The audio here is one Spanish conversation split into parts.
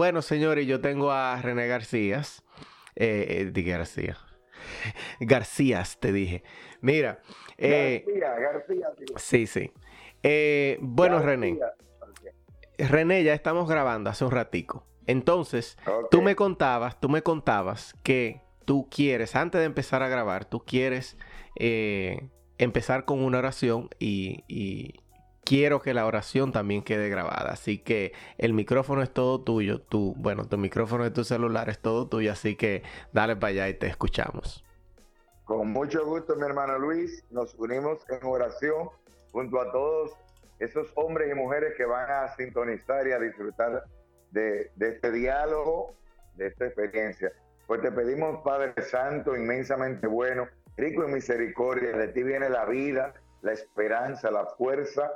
Bueno, señores, yo tengo a René García. Eh, eh García. Garcías, te dije. Mira. Eh, García, García. Sí, sí. Eh, bueno, René. René, ya estamos grabando hace un ratico. Entonces, tú me contabas, tú me contabas que tú quieres, antes de empezar a grabar, tú quieres eh, empezar con una oración y, quiero que la oración también quede grabada. Así que el micrófono es todo tuyo. Tú, bueno, tu micrófono de tu celular es todo tuyo. Así que dale para allá y te escuchamos. Con mucho gusto, mi hermano Luis. Nos unimos en oración junto a todos esos hombres y mujeres que van a sintonizar y a disfrutar de, este diálogo, de esta experiencia. Pues te pedimos, Padre Santo, inmensamente bueno, rico en misericordia, de ti viene la vida, la esperanza, la fuerza,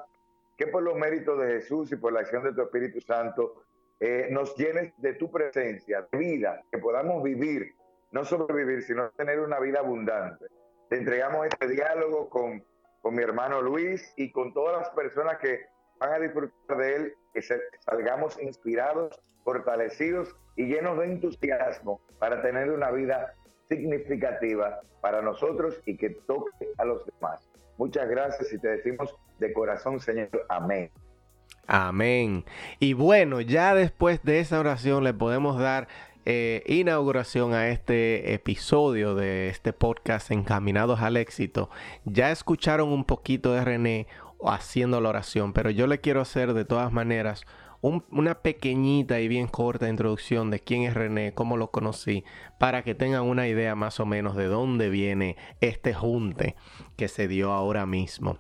que por los méritos de Jesús y por la acción de tu Espíritu Santo eh, nos llenes de tu presencia, de vida, que podamos vivir, no sobrevivir, sino tener una vida abundante. Te entregamos este diálogo con, con mi hermano Luis y con todas las personas que van a disfrutar de él, que salgamos inspirados, fortalecidos y llenos de entusiasmo para tener una vida significativa para nosotros y que toque a los demás. Muchas gracias y te decimos de corazón, Señor, amén. Amén. Y bueno, ya después de esa oración le podemos dar eh, inauguración a este episodio de este podcast Encaminados al Éxito. Ya escucharon un poquito de René haciendo la oración, pero yo le quiero hacer de todas maneras una pequeñita y bien corta introducción de quién es René, cómo lo conocí, para que tengan una idea más o menos de dónde viene este junte que se dio ahora mismo.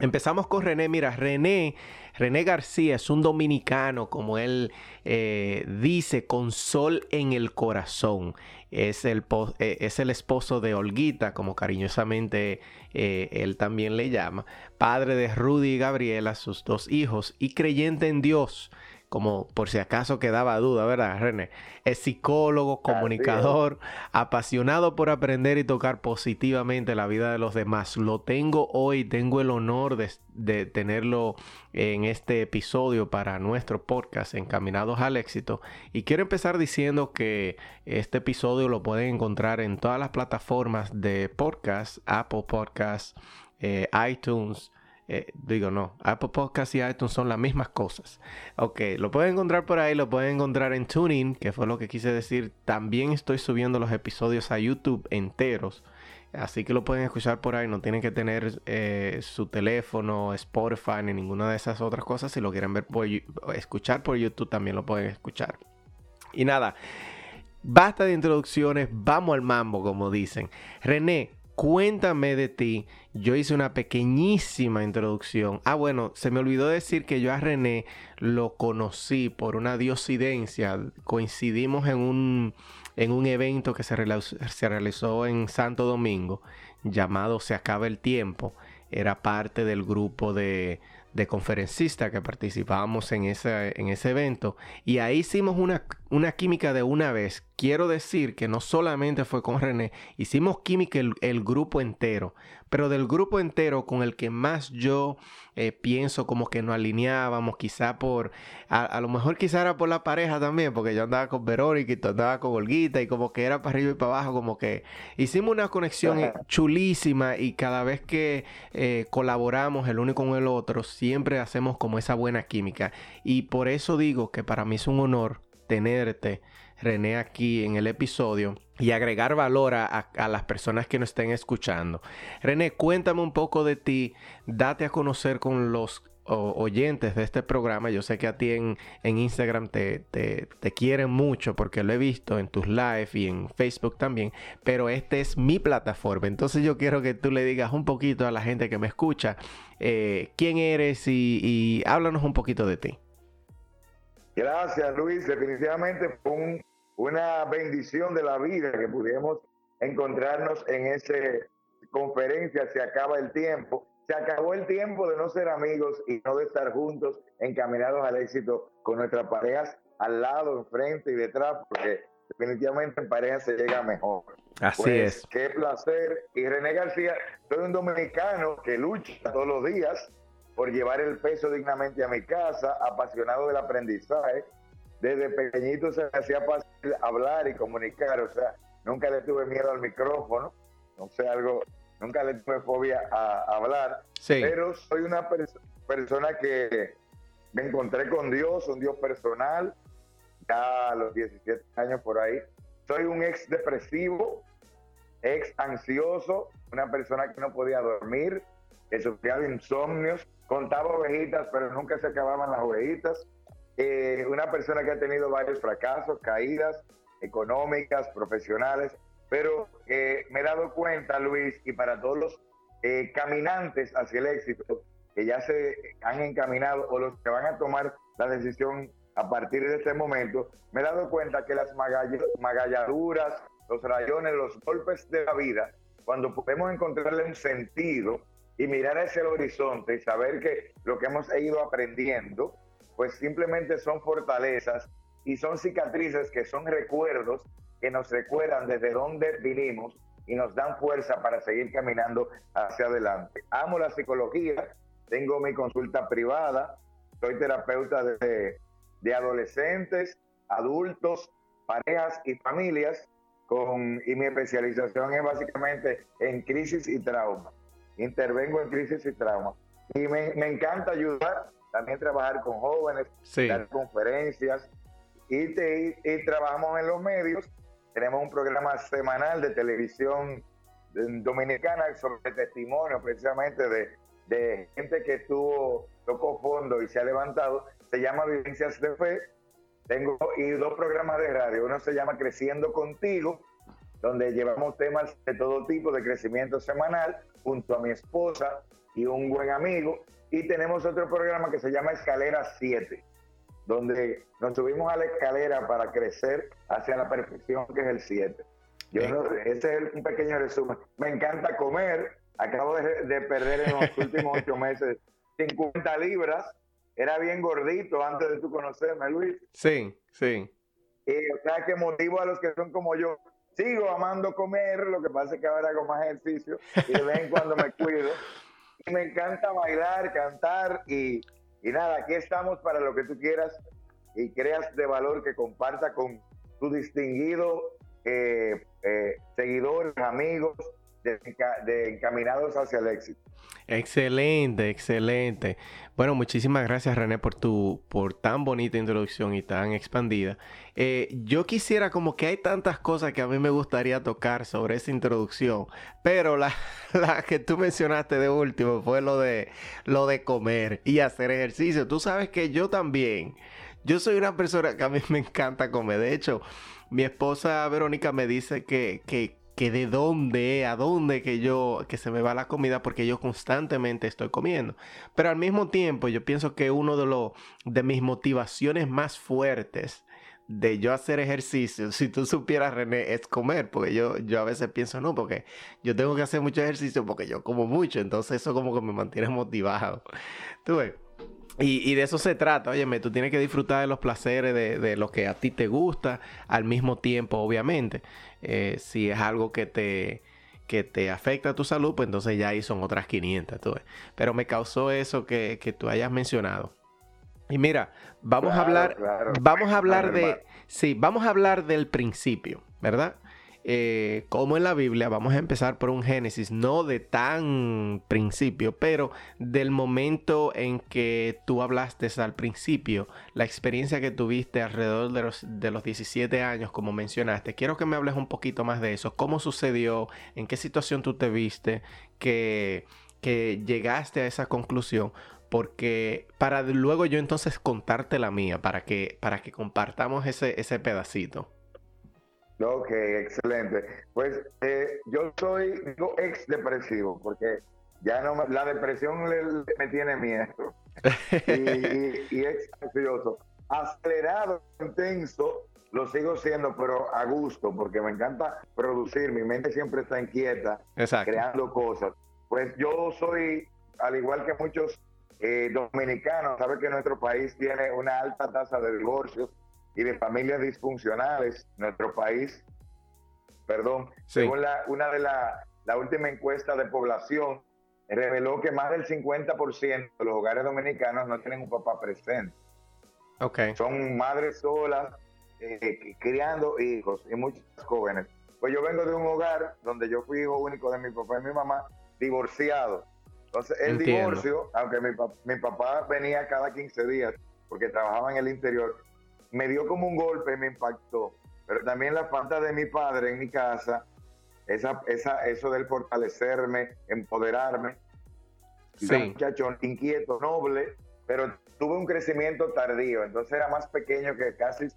Empezamos con René. Mira, René, René García es un dominicano, como él eh, dice, con sol en el corazón. Es el, eh, es el esposo de Olguita, como cariñosamente eh, él también le llama. Padre de Rudy y Gabriela, sus dos hijos, y creyente en Dios como por si acaso quedaba duda, ¿verdad, René? Es psicólogo, comunicador, apasionado por aprender y tocar positivamente la vida de los demás. Lo tengo hoy, tengo el honor de, de tenerlo en este episodio para nuestro podcast Encaminados al Éxito. Y quiero empezar diciendo que este episodio lo pueden encontrar en todas las plataformas de podcast, Apple Podcasts, eh, iTunes, eh, digo, no, Apple Podcasts y iTunes son las mismas cosas. Ok, lo pueden encontrar por ahí, lo pueden encontrar en TuneIn, que fue lo que quise decir. También estoy subiendo los episodios a YouTube enteros. Así que lo pueden escuchar por ahí, no tienen que tener eh, su teléfono, Spotify ni ninguna de esas otras cosas. Si lo quieren ver por, escuchar por YouTube, también lo pueden escuchar. Y nada, basta de introducciones, vamos al mambo, como dicen. René, cuéntame de ti. Yo hice una pequeñísima introducción. Ah, bueno, se me olvidó decir que yo a René lo conocí por una diosidencia. Coincidimos en un, en un evento que se se realizó en Santo Domingo llamado Se acaba el tiempo. Era parte del grupo de, de conferencistas que participábamos en ese, en ese evento. Y ahí hicimos una, una, química de una vez. Quiero decir que no solamente fue con René, hicimos química el grupo entero. Pero del grupo entero con el que más yo eh, pienso como que nos alineábamos, quizá por, a, lo mejor quizá era por la pareja también, porque yo andaba con Verónica y tú andabas con Olguita y como que era para arriba y para abajo, como que hicimos una conexión chulísima y cada vez que eh, colaboramos el uno con el otro, siempre hacemos como esa buena química. Y por eso digo que para mí es un honor tenerte René aquí en el episodio y agregar valor a, las personas que nos estén escuchando. René, cuéntame un poco de ti, date a conocer con los oyentes de este programa, yo sé que a ti en, Instagram te, te, quieren mucho porque lo he visto en tus live y en Facebook también, pero esta es mi plataforma. Entonces yo quiero que tú le digas un poquito a la gente que me escucha eh, quién eres y, háblanos un poquito de ti. Gracias Luis, definitivamente fue una bendición de la vida que pudiéramos encontrarnos en esa conferencia, se acaba el tiempo se acabó el tiempo de no ser amigos y no de estar juntos encaminados al éxito con nuestras parejas al lado, enfrente y detrás, porque definitivamente en pareja se llega mejor. Así pues, es. Qué placer. Y René García, soy un dominicano que lucha todos los días por llevar el peso dignamente a mi casa, apasionado del aprendizaje. Desde pequeñito se me hacía fácil hablar y comunicar, o sea, nunca le tuve miedo al micrófono, no sé, algo nunca le tuve fobia a, hablar, pero soy una persona que me encontré con Dios, un Dios personal, ya a los 17 años por ahí. Soy un ex depresivo, ex ansioso, una persona que no podía dormir, que sufría de insomnios, contaba ovejitas, pero nunca se acababan las ovejitas. Eh, una persona que ha tenido varios fracasos, caídas económicas, profesionales, pero eh, me he dado cuenta, Luis, y para todos los eh, caminantes hacia el éxito, que ya se han encaminado o los que van a tomar la decisión a partir de este momento, me he dado cuenta que las magalladuras, los rayones, los golpes de la vida, cuando podemos encontrarle un sentido y mirar hacia el horizonte y saber que lo que hemos ido aprendiendo, pues simplemente son fortalezas y son cicatrices que son recuerdos que nos recuerdan desde dónde vinimos y nos dan fuerza para seguir caminando hacia adelante. Amo la psicología, tengo mi consulta privada, soy terapeuta de, de adolescentes, adultos, parejas y familias, con, y mi especialización es básicamente en crisis y trauma. Intervengo en crisis y trauma. Y me, me encanta ayudar, también trabajar con jóvenes, dar conferencias, y, te, y trabajamos en los medios tenemos un programa semanal de televisión dominicana sobre testimonio precisamente de, de gente que estuvo, tocó fondo y se ha levantado. Se llama Vivencias de Fe. Tengo y dos programas de radio. Uno se llama Creciendo Contigo, donde llevamos temas de todo tipo de crecimiento semanal junto a mi esposa y un buen amigo. Y tenemos otro programa que se llama Escalera 7, donde nos subimos a la escalera para crecer hacia la perfección, que es el 7. Yo ese es un pequeño resumen. Me encanta comer. Acabo de, perder en los últimos ocho meses 50 libras. Era bien gordito antes de tú conocerme, Luis. Sí, sí. Y o sea que motivo a los que son como yo. Sigo amando comer, lo que pasa es que ahora hago más ejercicio y de vez en cuando me cuido. Y me encanta bailar, cantar y y nada, aquí estamos para lo que tú quieras y creas de valor que comparta con tu distinguido eh, eh, seguidores, amigos de, encaminados hacia el éxito. Excelente, excelente. Bueno, muchísimas gracias René por tu por tan bonita introducción y tan expandida. Eh, yo quisiera como que hay tantas cosas que a mí me gustaría tocar sobre esa introducción, pero la, que tú mencionaste de último fue lo de lo de comer y hacer ejercicio. Tú sabes que yo también, yo soy una persona que a mí me encanta comer. De hecho, mi esposa Verónica me dice que, que que de dónde, a dónde que yo, que se me va la comida porque yo constantemente estoy comiendo. Pero al mismo tiempo yo pienso que uno de, los de mis motivaciones más fuertes de yo hacer ejercicio, si tú supieras, René, es comer, porque yo, yo a veces pienso, no, porque yo tengo que hacer mucho ejercicio porque yo como mucho, entonces eso como que me mantiene motivado. Tú ves. Y, de eso se trata, óyeme, tú tienes que disfrutar de los placeres de, de, lo que a ti te gusta, al mismo tiempo, obviamente. Eh, si es algo que te, que te afecta a tu salud, pues entonces ya ahí son otras 500. Tú Pero me causó eso que, que, tú hayas mencionado. Y mira, vamos a hablar, vamos a hablar de, sí, vamos a hablar del principio, ¿verdad? Eh, como en la Biblia, vamos a empezar por un Génesis, no de tan principio, pero del momento en que tú hablaste al principio, la experiencia que tuviste alrededor de los, de los 17 años, como mencionaste. Quiero que me hables un poquito más de eso, cómo sucedió, en qué situación tú te viste, que, que llegaste a esa conclusión porque para luego yo entonces contarte la mía, para que, para que compartamos ese, ese pedacito. Ok, excelente. Pues eh, yo soy digo, ex depresivo, porque ya no la depresión me tiene miedo. y, y, ex ansioso. Acelerado, intenso, lo sigo siendo, pero a gusto, porque me encanta producir. Mi mente siempre está inquieta, creando cosas. Pues yo soy, al igual que muchos eh, dominicanos, sabe que nuestro país tiene una alta tasa de divorcios y de familias disfuncionales. Nuestro país, perdón, según la, una de la, la última encuesta de población, reveló que más del 50% de los hogares dominicanos no tienen un papá presente. Okay. Son madres solas, eh, criando hijos y muchos jóvenes. Pues yo vengo de un hogar donde yo fui hijo único de mi papá y mi mamá, divorciado. Entonces, el divorcio, aunque mi, mi papá venía cada 15 días porque trabajaba en el interior, me dio como un golpe me impactó. Pero también la falta de mi padre en mi casa, esa, esa, eso del fortalecerme, empoderarme. Sí. Un muchacho inquieto, noble, pero tuve un crecimiento tardío, entonces era más pequeño que casi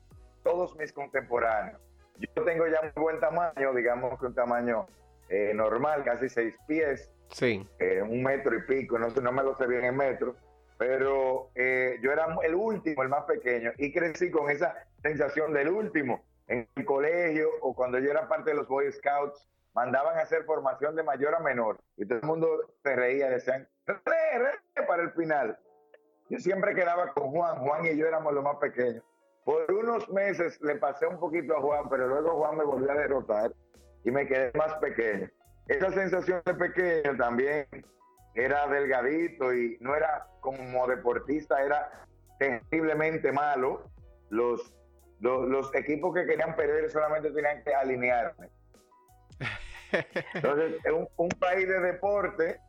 todos mis contemporáneos. Yo tengo ya un buen tamaño, digamos que un tamaño eh, normal, casi seis pies, sí. Eh, un metro y pico, no, no me lo sé bien en metro, pero eh, yo era el último, el más pequeño, y crecí con esa sensación del último. En el colegio o cuando yo era parte de los Boy Scouts, mandaban a hacer formación de mayor a menor, y todo el mundo se reía, decían, re, re, para el final. Yo siempre quedaba con Juan, Juan y yo éramos los más pequeños. Por unos meses le pasé un poquito a Juan, pero luego Juan me volvió a derrotar y me quedé más pequeño. Esa sensación de pequeño también era delgadito y no era como deportista, era terriblemente malo. Los, los, equipos que querían perder solamente tenían que alinearme. Entonces, un, un país de deporte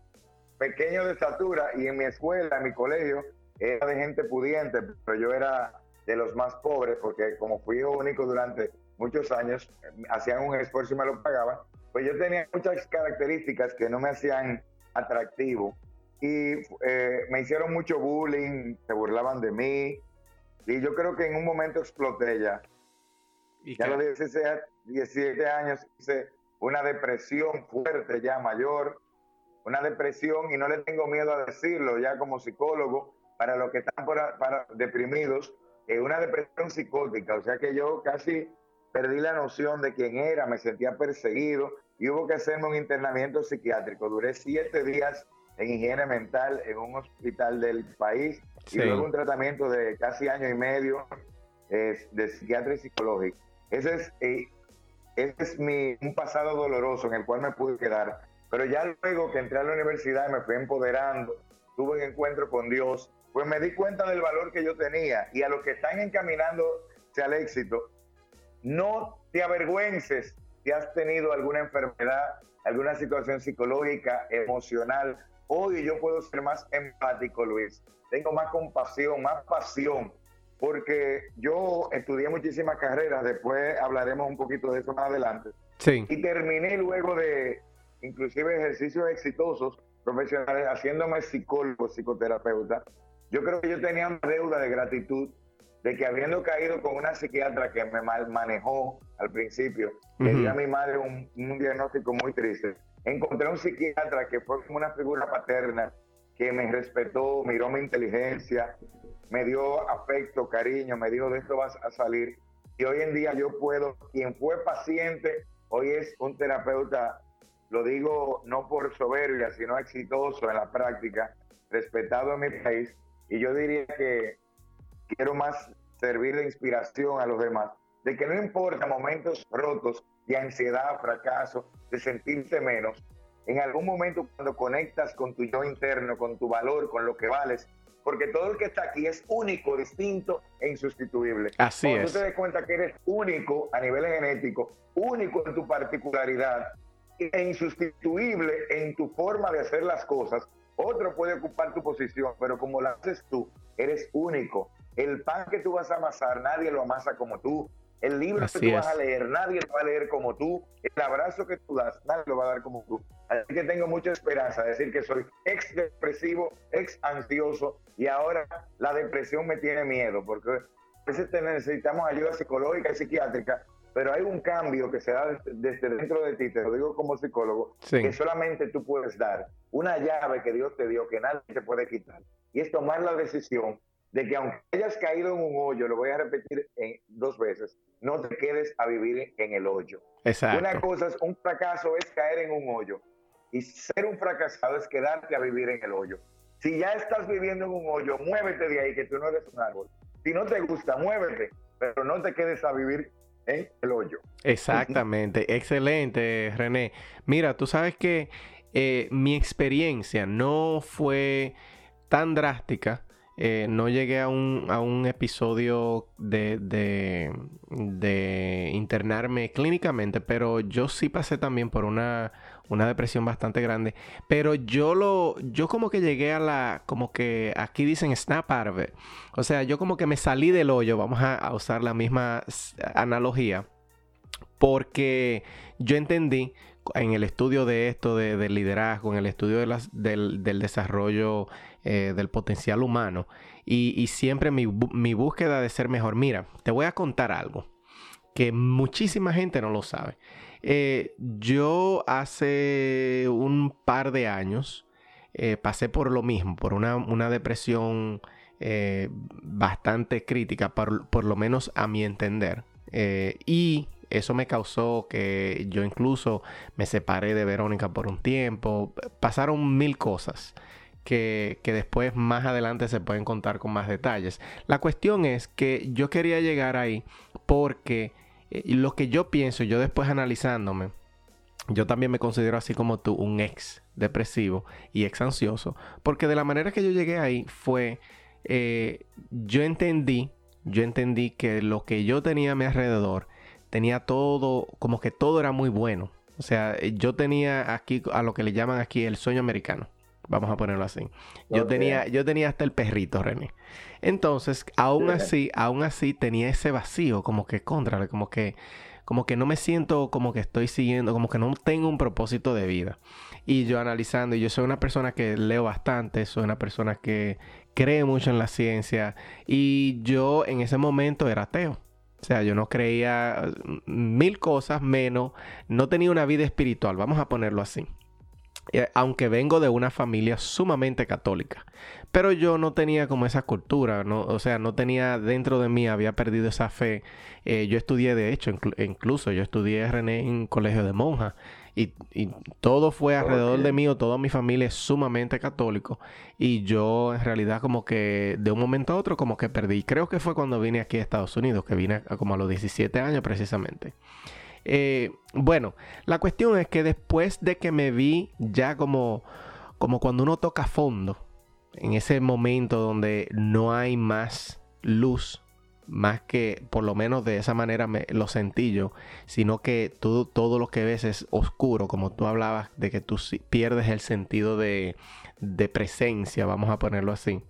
pequeño de estatura y en mi escuela, en mi colegio, era de gente pudiente, pero yo era de los más pobres, porque como fui hijo único durante muchos años, hacían un esfuerzo y me lo pagaban, pues yo tenía muchas características que no me hacían atractivo. Y eh, me hicieron mucho bullying, se burlaban de mí. Y yo creo que en un momento exploté ya. ¿Y ya a los 16, 17 años hice una depresión fuerte ya mayor, una depresión y no le tengo miedo a decirlo ya como psicólogo para los que están para deprimidos eh, una depresión psicótica, o sea que yo casi perdí la noción de quién era, me sentía perseguido y hubo que hacerme un internamiento psiquiátrico. Duré siete días en higiene mental en un hospital del país y luego un tratamiento de casi año y medio eh, de psiquiatría y psicológica. Ese es, eh, ese es mi, un pasado doloroso en el cual me pude quedar. Pero ya luego que entré a la universidad me fui empoderando, tuve un encuentro con Dios, pues me di cuenta del valor que yo tenía y a los que están encaminándose al éxito, no te avergüences si has tenido alguna enfermedad, alguna situación psicológica, emocional. Hoy yo puedo ser más empático, Luis. Tengo más compasión, más pasión, porque yo estudié muchísimas carreras, después hablaremos un poquito de eso más adelante. Sí. Y terminé luego de inclusive ejercicios exitosos profesionales haciéndome psicólogo, psicoterapeuta yo creo que yo tenía una deuda de gratitud de que habiendo caído con una psiquiatra que me mal manejó al principio, le di a mi madre un, diagnóstico muy triste, encontré un psiquiatra que fue como una figura paterna, que me respetó, miró mi inteligencia, me dio afecto, cariño, me dijo de esto vas a salir. Y hoy en día yo puedo, quien fue paciente, hoy es un terapeuta, lo digo no por soberbia, sino exitoso en la práctica, respetado en mi país y yo diría que quiero más servir de inspiración a los demás, de que no importa momentos rotos de ansiedad, fracaso, de sentirte menos, en algún momento cuando conectas con tu yo interno, con tu valor, con lo que vales, porque todo el que está aquí es único, distinto e insustituible. Así Cuando es. tú te des cuenta que eres único a nivel genético, único en tu particularidad e insustituible en tu forma de hacer las cosas, otro puede ocupar tu posición, pero como lo haces tú, eres único. El pan que tú vas a amasar, nadie lo amasa como tú. El libro que tú vas a leer, nadie lo va a leer como tú. El abrazo que tú das, nadie lo va a dar como tú. Así que tengo mucha esperanza de decir que soy ex depresivo, ex ansioso y ahora la depresión me tiene miedo porque a veces necesitamos ayuda psicológica y psiquiátrica, pero hay un cambio que se da desde dentro de ti, te lo digo como psicólogo, que solamente tú puedes dar. Una llave que Dios te dio que nadie te puede quitar. Y es tomar la decisión de que aunque hayas caído en un hoyo, lo voy a repetir en dos veces, no te quedes a vivir en el hoyo. Exacto. Una cosa es, un fracaso es caer en un hoyo y ser un fracasado es quedarte a vivir en el hoyo. Si ya estás viviendo en un hoyo, muévete de ahí, que tú no eres un árbol. Si no te gusta, muévete, pero no te quedes a vivir en el hoyo. Exactamente, excelente, René. Mira, tú sabes que eh, mi experiencia no fue tan drástica eh, no llegué a un, a un episodio de, de, internarme clínicamente, pero yo sí pasé también por una, una depresión bastante grande. Pero yo lo, yo como que llegué a la, como que aquí dicen snap out of it. O sea, yo como que me salí del hoyo, vamos a, usar la misma analogía, porque yo entendí en el estudio de esto, de, del liderazgo, en el estudio del, del desarrollo eh, del potencial humano y, siempre mi, búsqueda de ser mejor. Mira, te voy a contar algo que muchísima gente no lo sabe. Eh, yo hace un par de años eh, pasé por lo mismo, por una, depresión bastante crítica, por, por, lo menos a mi entender. y eso me causó que yo incluso me separé de Verónica por un tiempo. Pasaron mil cosas que, después más adelante se pueden contar con más detalles. La cuestión es que yo quería llegar ahí porque eh, lo que yo pienso, yo después analizándome, yo también me considero así como tú, un ex depresivo y ex ansioso, porque de la manera que yo llegué ahí fue, eh, yo entendí, yo entendí que lo que yo tenía a mi alrededor tenía todo, como que todo era muy bueno. O sea, yo tenía aquí a lo que le llaman aquí el sueño americano. Vamos a ponerlo así. Yo, tenía, yo tenía hasta el perrito, René. Entonces, aún así, aún así tenía ese vacío, como que contra, como que, como que no me siento como que estoy siguiendo, como que no tengo un propósito de vida. Y yo analizando, y yo soy una persona que leo bastante, soy una persona que cree mucho en la ciencia, y yo en ese momento era ateo. O sea, yo no creía mm, mil cosas menos, no tenía una vida espiritual, vamos a ponerlo así. Eh, aunque vengo de una familia sumamente católica. Pero yo no tenía como esa cultura, ¿no? o sea, no tenía dentro de mí, había perdido esa fe. Eh, yo estudié, de hecho, incluso yo estudié René en colegio de monjas. Y, todo fue alrededor de mí, o toda mi familia es sumamente católico. Y yo en realidad como que de un momento a otro como que perdí. Creo que fue cuando vine aquí a Estados Unidos, que vine como a los 17 años precisamente. Eh, bueno, la cuestión es que después de que me vi ya como, como cuando uno toca fondo, en ese momento donde no hay más luz, más que por lo menos de esa manera me, lo sentí yo, sino que todo, lo que ves es oscuro, como tú hablabas de que tú pierdes el sentido de presencia, vamos a ponerlo así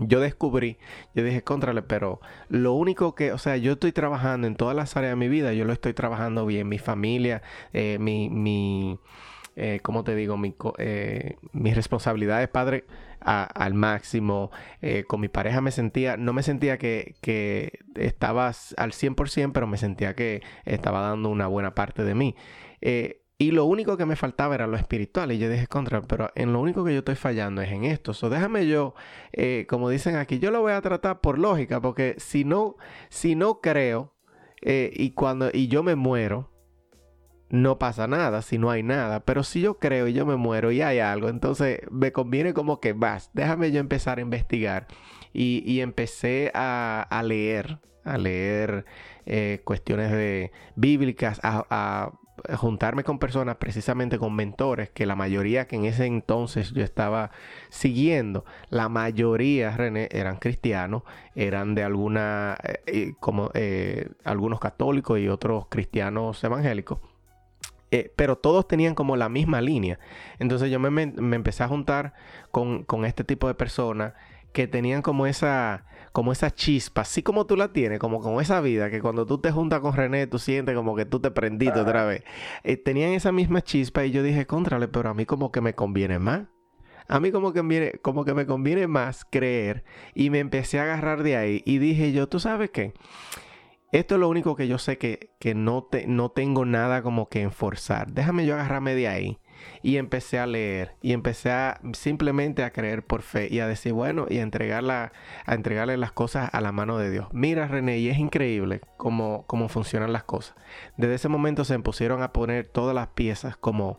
yo descubrí, yo dije, contrale, pero lo único que, o sea, yo estoy trabajando en todas las áreas de mi vida, yo lo estoy trabajando bien, mi familia, eh, mi, mi eh, ¿cómo te digo? Mi, eh, mis responsabilidades padre al máximo. Con mi pareja me sentía, no me sentía que, que estaba al 100%, pero me sentía que estaba dando una buena parte de mí. Y lo único que me faltaba era lo espiritual. Y yo dije, contra, pero en lo único que yo estoy fallando es en esto. So, déjame yo, eh, como dicen aquí, yo lo voy a tratar por lógica, porque si no, si no creo eh, y cuando y yo me muero, no pasa nada si no hay nada. Pero si yo creo y yo me muero y hay algo, entonces me conviene como que vas, déjame yo empezar a investigar. Y, empecé a, leer, a leer eh, cuestiones de bíblicas, a juntarme con personas, precisamente con mentores, que la mayoría que en ese entonces yo estaba siguiendo, la mayoría, René, eran cristianos, eran de alguna, eh, como eh, algunos católicos y otros cristianos evangélicos. Eh, pero todos tenían como la misma línea. Entonces yo me, me empecé a juntar con, con este tipo de personas que tenían como esa, como esa chispa, así como tú la tienes, como con esa vida, que cuando tú te juntas con René, tú sientes como que tú te prendiste otra vez. Eh, tenían esa misma chispa y yo dije, contrale, pero a mí como que me conviene más. A mí como que, me, como que me conviene más creer y me empecé a agarrar de ahí y dije yo, ¿tú sabes qué? Esto es lo único que yo sé que, que no, te, no tengo nada como que enforzar. Déjame yo agarrarme de ahí y empecé a leer y empecé a simplemente a creer por fe y a decir, bueno, y a, entregarla, a entregarle las cosas a la mano de Dios. Mira, René, y es increíble cómo, cómo funcionan las cosas. Desde ese momento se pusieron a poner todas las piezas como,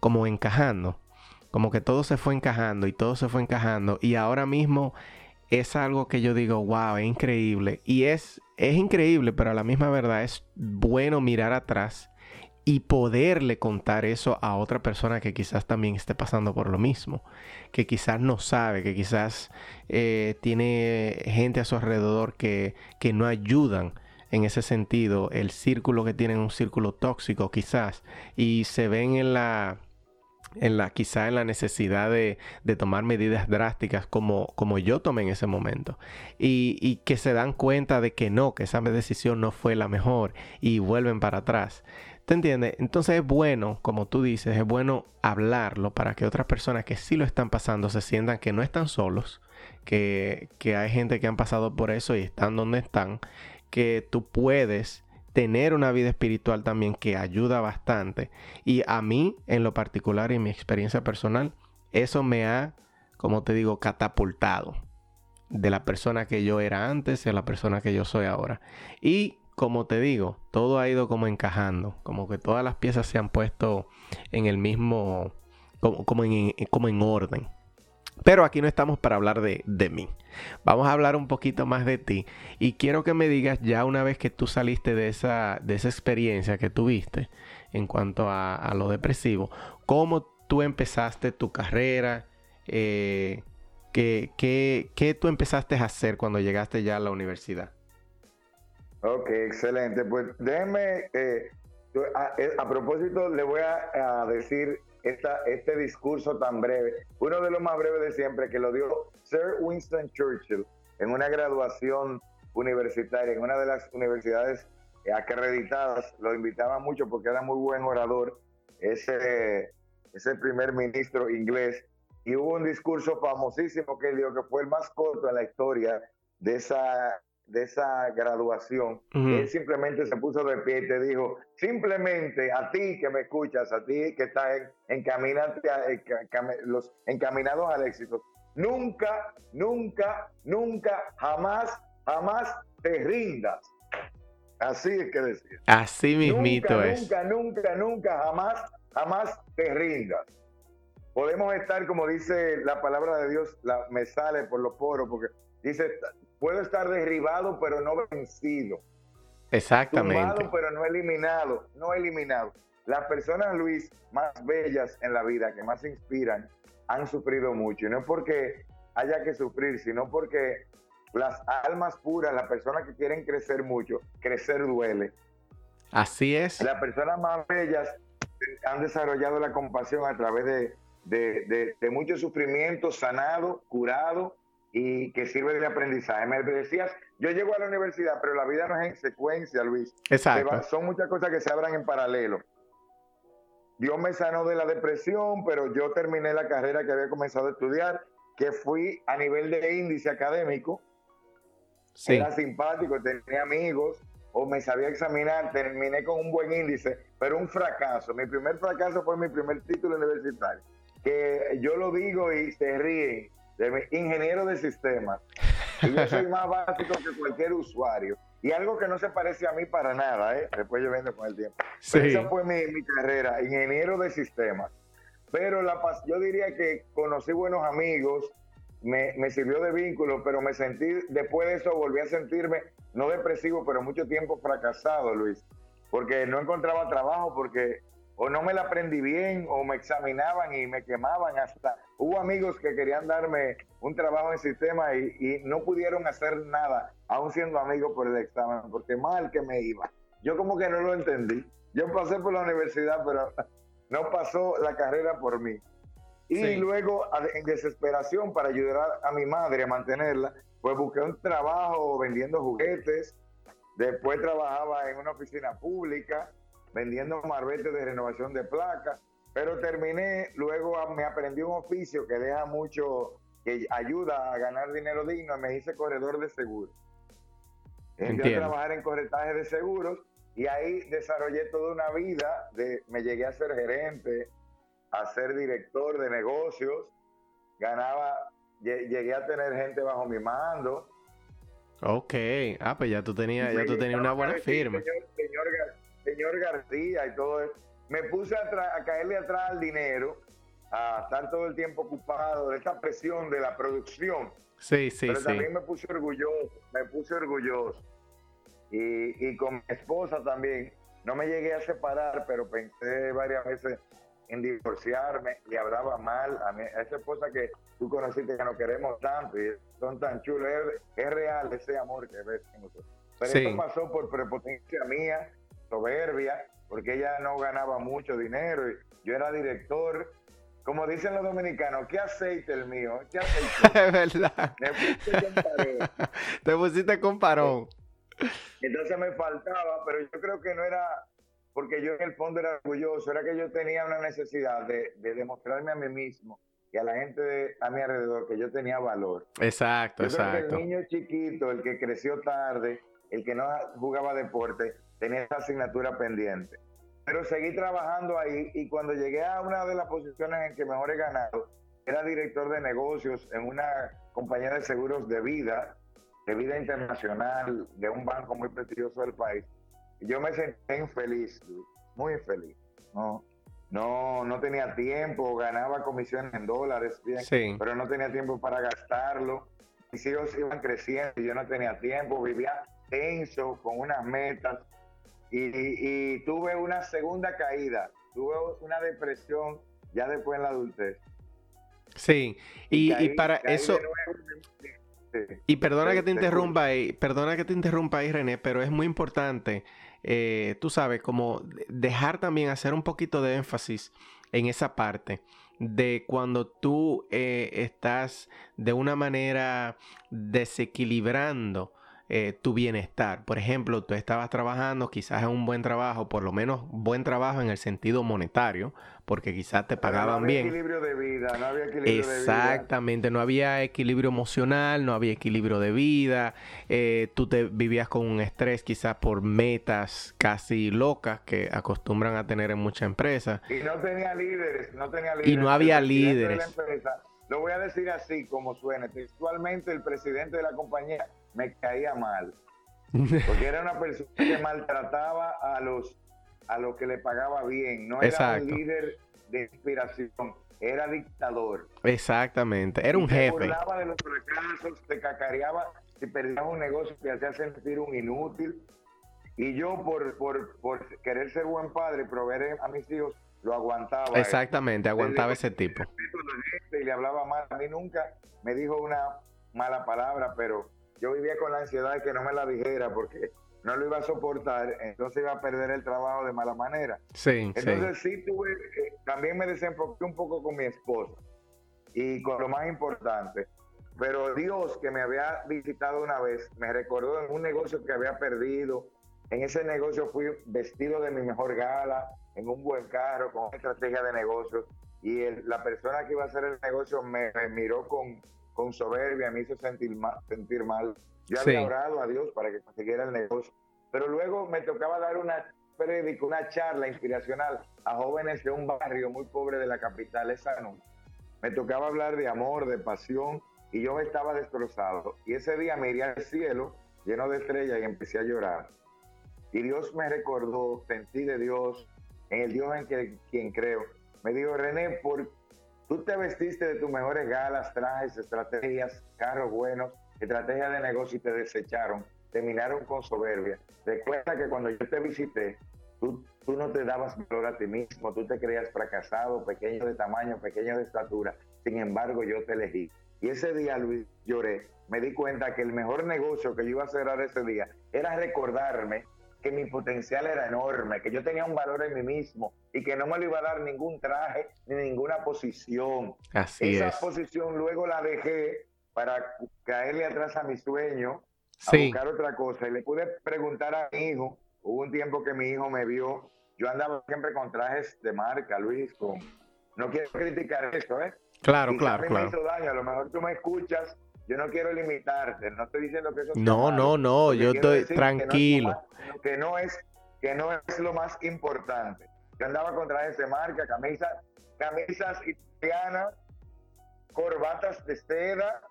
como encajando. Como que todo se fue encajando y todo se fue encajando. Y ahora mismo es algo que yo digo, wow, es increíble. Y es, es increíble, pero a la misma verdad es bueno mirar atrás y poderle contar eso a otra persona que quizás también esté pasando por lo mismo, que quizás no sabe, que quizás eh, tiene gente a su alrededor que, que no ayudan en ese sentido, el círculo que tienen un círculo tóxico quizás, y se ven en la, en la, en la necesidad de, de, tomar medidas drásticas como, como yo tomé en ese momento. Y, y, que se dan cuenta de que no, que esa decisión no fue la mejor y vuelven para atrás. ¿Te entiendes? Entonces es bueno, como tú dices, es bueno hablarlo para que otras personas que sí lo están pasando se sientan que no están solos, que, que hay gente que han pasado por eso y están donde están, que tú puedes tener una vida espiritual también que ayuda bastante. Y a mí, en lo particular, en mi experiencia personal, eso me ha, como te digo, catapultado de la persona que yo era antes a la persona que yo soy ahora. Y como te digo, todo ha ido como encajando, como que todas las piezas se han puesto en el mismo, como, en, orden. Pero aquí no estamos para hablar de, mí. Vamos a hablar un poquito más de ti. Y quiero que me digas ya una vez que tú saliste de esa, de esa experiencia que tuviste en cuanto a, lo depresivo, cómo tú empezaste tu carrera, eh, qué, qué tú empezaste a hacer cuando llegaste ya a la universidad. Ok, excelente. Pues déjeme, eh, eh, a, propósito, le voy a, decir esta, este discurso tan breve, uno de los más breves de siempre, que lo dio Sir Winston Churchill en una graduación universitaria, en una de las universidades acreditadas, lo invitaba mucho porque era muy buen orador, ese, ese primer ministro inglés, y hubo un discurso famosísimo que dio, que fue el más corto en la historia de esa de esa graduación, él simplemente se puso de pie y te dijo, simplemente a ti que me escuchas, a ti que estás en, los encaminados al éxito, nunca, nunca, nunca, jamás, jamás te rindas. Así es que decir. Así mismito es. Nunca, nunca, nunca, jamás, jamás te rindas. Podemos estar, como dice la palabra de Dios, la, me sale por los poros, porque dice, puedo estar derribado, pero no vencido. Exactamente. Tumbado, pero no eliminado. No eliminado. Las personas, Luis, más bellas en la vida, que más inspiran, han sufrido mucho. Y no es porque haya que sufrir, sino porque las almas puras, las personas que quieren crecer mucho, crecer duele. Así es. Las personas más bellas han desarrollado la compasión a través de, de, de mucho sufrimiento sanado, curado y que sirve de aprendizaje. Me decías, yo llego a la universidad, pero la vida no es en secuencia, Luis. Exacto. Son muchas cosas que se abran en paralelo. Dios me sanó de la depresión, pero yo terminé la carrera que había comenzado a estudiar, que fui a nivel de índice académico. Era simpático, tenía amigos, o me sabía examinar, terminé con un buen índice, pero un fracaso. Mi primer fracaso fue mi primer título universitario, que yo lo digo y se ríen de ingeniero de sistemas. Y yo soy más básico que cualquier usuario. Y algo que no se parece a mí para nada, ¿eh? después yo vendo con el tiempo. esa fue mi, carrera, ingeniero de sistemas. Pero la, yo diría que conocí buenos amigos, me, me, sirvió de vínculo, pero me sentí, después de eso volví a sentirme, no depresivo, pero mucho tiempo fracasado, Luis, porque no encontraba trabajo, porque o no me la aprendí bien o me examinaban y me quemaban. Hasta hubo amigos que querían darme un trabajo en sistema y, no pudieron hacer nada aún siendo amigos por el examen porque mal que me iba. Yo como que no lo entendí. Yo pasé por la universidad pero no pasó la carrera por mí. Y luego, en desesperación, para ayudar a mi madre a mantenerla, pues busqué un trabajo vendiendo juguetes. Después trabajaba en una oficina pública vendiendo marbetes de renovación de placas. Pero terminé, luego me aprendí un oficio que deja mucho, que ayuda a ganar dinero digno. Me hice corredor de seguros. Empecé a trabajar en corretaje de seguros y ahí desarrollé toda una vida. De, me llegué a ser gerente, a ser director de negocios. Ganaba, llegué a tener gente bajo mi mando. Ok, ah, pues ya tú tenías, ya tú tenías una buena firma. Señor, señor, García y todo eso. Me puse a, a caerle atrás al dinero, a estar todo el tiempo ocupado de esta presión de la producción. Sí, sí, Pero también me puse orgulloso, me puse orgulloso y, con mi esposa también. No me llegué a separar, pero pensé varias veces en divorciarme y hablaba mal a, mi, a esa esposa que tú conociste que no queremos tanto y son tan chulos. Es, real ese amor que ves en nosotros. Pero eso pasó por prepotencia mía, soberbia, porque ella no ganaba mucho dinero y yo era director. Como dicen los dominicanos, ¿qué aceite el mío? ¿Qué aceite? es verdad. Te pusiste con parón. Entonces me faltaba, pero yo creo que no era porque yo en el fondo era orgulloso, era que yo tenía una necesidad de, demostrarme a mí mismo y a la gente a mi alrededor que yo tenía valor. Exacto, exacto. el niño chiquito, el que creció tarde, el que no jugaba deporte, tenía esa asignatura pendiente. Pero seguí trabajando ahí y cuando llegué a una de las posiciones en que mejor he ganado, era director de negocios en una compañía de seguros de vida de vida internacional de un banco muy prestigioso del país. Y yo me senté infeliz, muy infeliz. No, no, no tenía tiempo, ganaba comisiones en dólares, bien, pero no tenía tiempo para gastarlo. Mis hijos iban creciendo y yo no tenía tiempo, vivía tenso, con unas metas. Y, tuve una segunda caída, tuve una depresión ya después en la adultez. Sí, y, para eso... Y perdona que te interrumpa ahí, perdona que te interrumpa ahí, René, pero es muy importante, eh, tú sabes, como dejar también hacer un poquito de énfasis en esa parte de cuando tú eh, estás de una manera desequilibrando eh, tu bienestar. Por ejemplo, tú estabas trabajando quizás en un buen trabajo, por lo menos buen trabajo en el sentido monetario, porque quizás te pagaban bien. Equilibrio de vida, no había equilibrio Exactamente, de vida. no había equilibrio emocional, no había equilibrio de vida. Eh, tú te vivías con un estrés quizás por metas casi locas que acostumbran a tener en muchas empresas. Y no tenía líderes, no tenía líderes. Y no había líderes. Lo voy a decir así como suene. Textualmente el presidente de la compañía me caía mal. Porque era una persona que maltrataba a los a los que le pagaba bien. No era un líder de inspiración, era dictador. Exactamente, era un jefe. Se burlaba de los fracasos, te cacareaba si perdías un negocio, te hacía sentir un inútil. Y yo, por, por, por querer ser buen padre, proveer a mis hijos, lo aguantaba. Exactamente, aguantaba ese tipo. Y le hablaba mal. A mí nunca me dijo una mala palabra, pero yo vivía con la ansiedad de que no me la dijera porque no lo iba a soportar, entonces iba a perder el trabajo de mala manera. Sí, entonces sí, tuve, eh, también me desenfoqué un poco con mi esposa y con lo más importante. Pero Dios que me había visitado una vez, me recordó en un negocio que había perdido. En ese negocio fui vestido de mi mejor gala, en un buen carro, con estrategia de negocios. Y la persona que iba a hacer el negocio me miró con, con soberbia, me hizo sentir mal. Sentir mal. Yo había orado a Dios para que consiguiera el negocio. Pero luego me tocaba dar una prédica, una charla inspiracional a jóvenes de un barrio muy pobre de la capital, esa noche. Me tocaba hablar de amor, de pasión, y yo estaba destrozado. Y ese día me iría al cielo lleno de estrellas y empecé a llorar. Y Dios me recordó, sentí de Dios, en el Dios en que, quien creo. Me dijo, René, por Tú te vestiste de tus mejores galas, trajes, estrategias, carros buenos, estrategias de negocio y te desecharon, terminaron con soberbia. Recuerda que cuando yo te visité, tú, tú no te dabas valor a ti mismo, tú te creías fracasado, pequeño de tamaño, pequeño de estatura. Sin embargo, yo te elegí. Y ese día, Luis, lloré. Me di cuenta que el mejor negocio que yo iba a cerrar ese día era recordarme que mi potencial era enorme, que yo tenía un valor en mí mismo y que no me lo iba a dar ningún traje ni ninguna posición. Así Esa es. posición luego la dejé para caerle atrás a mi sueño, a Sí. buscar otra cosa. Y le pude preguntar a mi hijo, hubo un tiempo que mi hijo me vio, yo andaba siempre con trajes de marca, Luis, con... no quiero criticar eso, ¿eh? Claro, Quizá claro, mí me claro. hizo daño, a lo mejor tú me escuchas, yo no quiero limitarte, no estoy diciendo que eso sea No, malo, no, no, yo estoy tranquilo. Que no es, que no es lo más importante. Yo andaba con trajes de marca, camisas, camisas italianas, corbatas de seda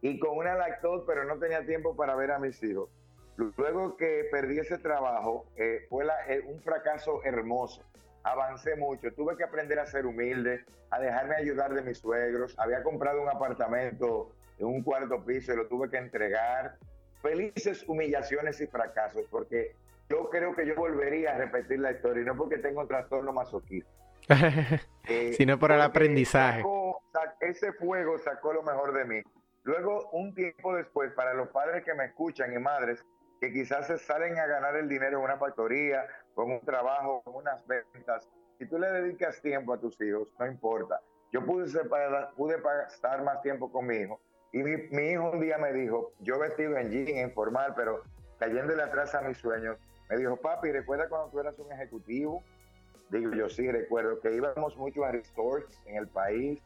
y con una lactose, pero no tenía tiempo para ver a mis hijos. Luego que perdí ese trabajo, eh, fue la- eh, un fracaso hermoso. Avancé mucho, tuve que aprender a ser humilde, a dejarme ayudar de mis suegros. Había comprado un apartamento en un cuarto piso y lo tuve que entregar. Felices humillaciones y fracasos, porque yo creo que yo volvería a repetir la historia, y no porque tengo un trastorno masoquista. Eh, Sino por el aprendizaje. sacó- ese fuego sacó lo mejor de mí. Luego, un tiempo después, para los padres que me escuchan y madres que quizás se salen a ganar el dinero en una factoría, con un trabajo, con unas ventas, si tú le dedicas tiempo a tus hijos, no importa. Yo pude, separar- pude pasar más tiempo con mi hijo. Y mi, hijo un día me dijo, yo vestido en jean, informal, pero cayéndole atrás a mis sueños, me dijo, papi, ¿recuerda cuando tú eras un ejecutivo? Digo, yo sí recuerdo que íbamos mucho a resorts en el país,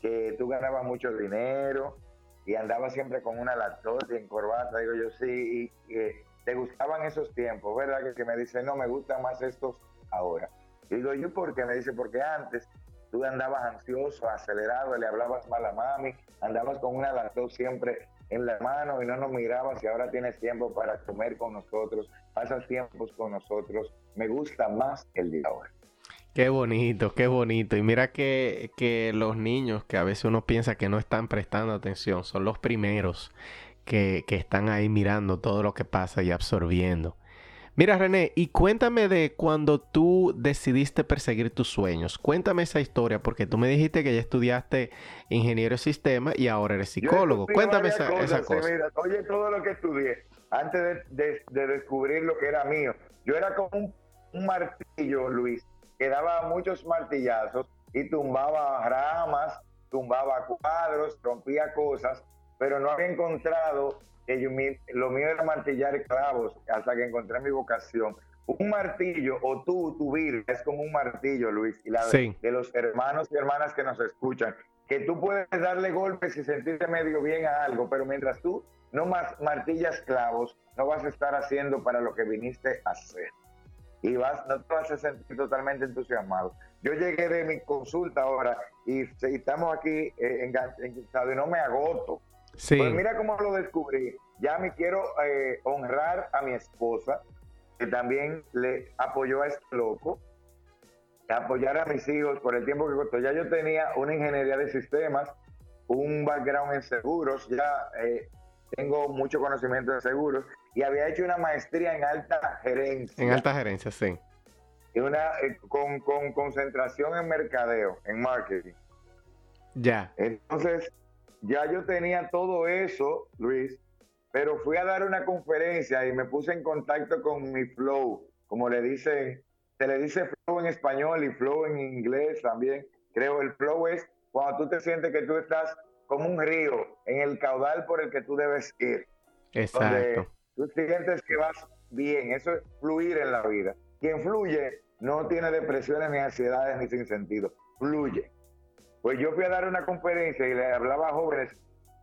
que tú ganabas mucho dinero y andabas siempre con una lactose y en corbata. Digo, yo sí, y, y, te gustaban esos tiempos, ¿verdad? Que, me dice, no, me gustan más estos ahora. Digo, ¿yo por qué? Me dice, porque antes tú andabas ansioso, acelerado, le hablabas mal a mami, andabas con una lactose siempre en la mano y no nos mirabas y ahora tienes tiempo para comer con nosotros, pasas tiempos con nosotros. Me gusta más el de ahora. Qué bonito, qué bonito. Y mira que, que los niños, que a veces uno piensa que no están prestando atención, son los primeros que, que están ahí mirando todo lo que pasa y absorbiendo. Mira, René, y cuéntame de cuando tú decidiste perseguir tus sueños. Cuéntame esa historia, porque tú me dijiste que ya estudiaste ingeniero de sistema y ahora eres psicólogo. Cuéntame esa, esa cosas, cosa. mira, oye, todo lo que estudié antes de, de- de descubrir lo que era mío. Yo era como un, un martillo, Luis, que daba muchos martillazos y tumbaba ramas, tumbaba cuadros, rompía cosas, pero no había encontrado que yo, mi- lo mío era martillar clavos hasta que encontré mi vocación. Un martillo, o tú, tu vida, es como un martillo, Luis, y la de- Sí. de los hermanos y hermanas que nos escuchan que tú puedes darle golpes y sentirte medio bien a algo, pero mientras tú no más martillas clavos, no vas a estar haciendo para lo que viniste a hacer. Y vas, no te vas a sentir totalmente entusiasmado. Yo llegué de mi consulta ahora y, y estamos aquí eh, engan- enganchados y no me agoto. Sí, Pues mira cómo lo descubrí. Ya me quiero eh, honrar a mi esposa, que también le apoyó a este loco, apoyar a mis hijos por el tiempo que costó. Ya yo tenía una ingeniería de sistemas, un background en seguros, ya eh, tengo mucho conocimiento de seguros y había hecho una maestría en alta gerencia. en alta gerencia, sí. y una eh, con, con concentración en mercadeo, en marketing. Ya. Entonces, ya yo tenía todo eso, Luis, pero fui a dar una conferencia y me puse en contacto con mi flow, como le dicen, se le dice flow en español y flow en inglés también. Creo el flow es cuando tú te sientes que tú estás como un río en el caudal por el que tú debes ir. Donde Exacto. Tú sientes que vas bien, eso es fluir en la vida. Quien fluye no tiene depresiones ni ansiedades ni sin sentido, fluye. Pues yo fui a dar una conferencia y le hablaba a jóvenes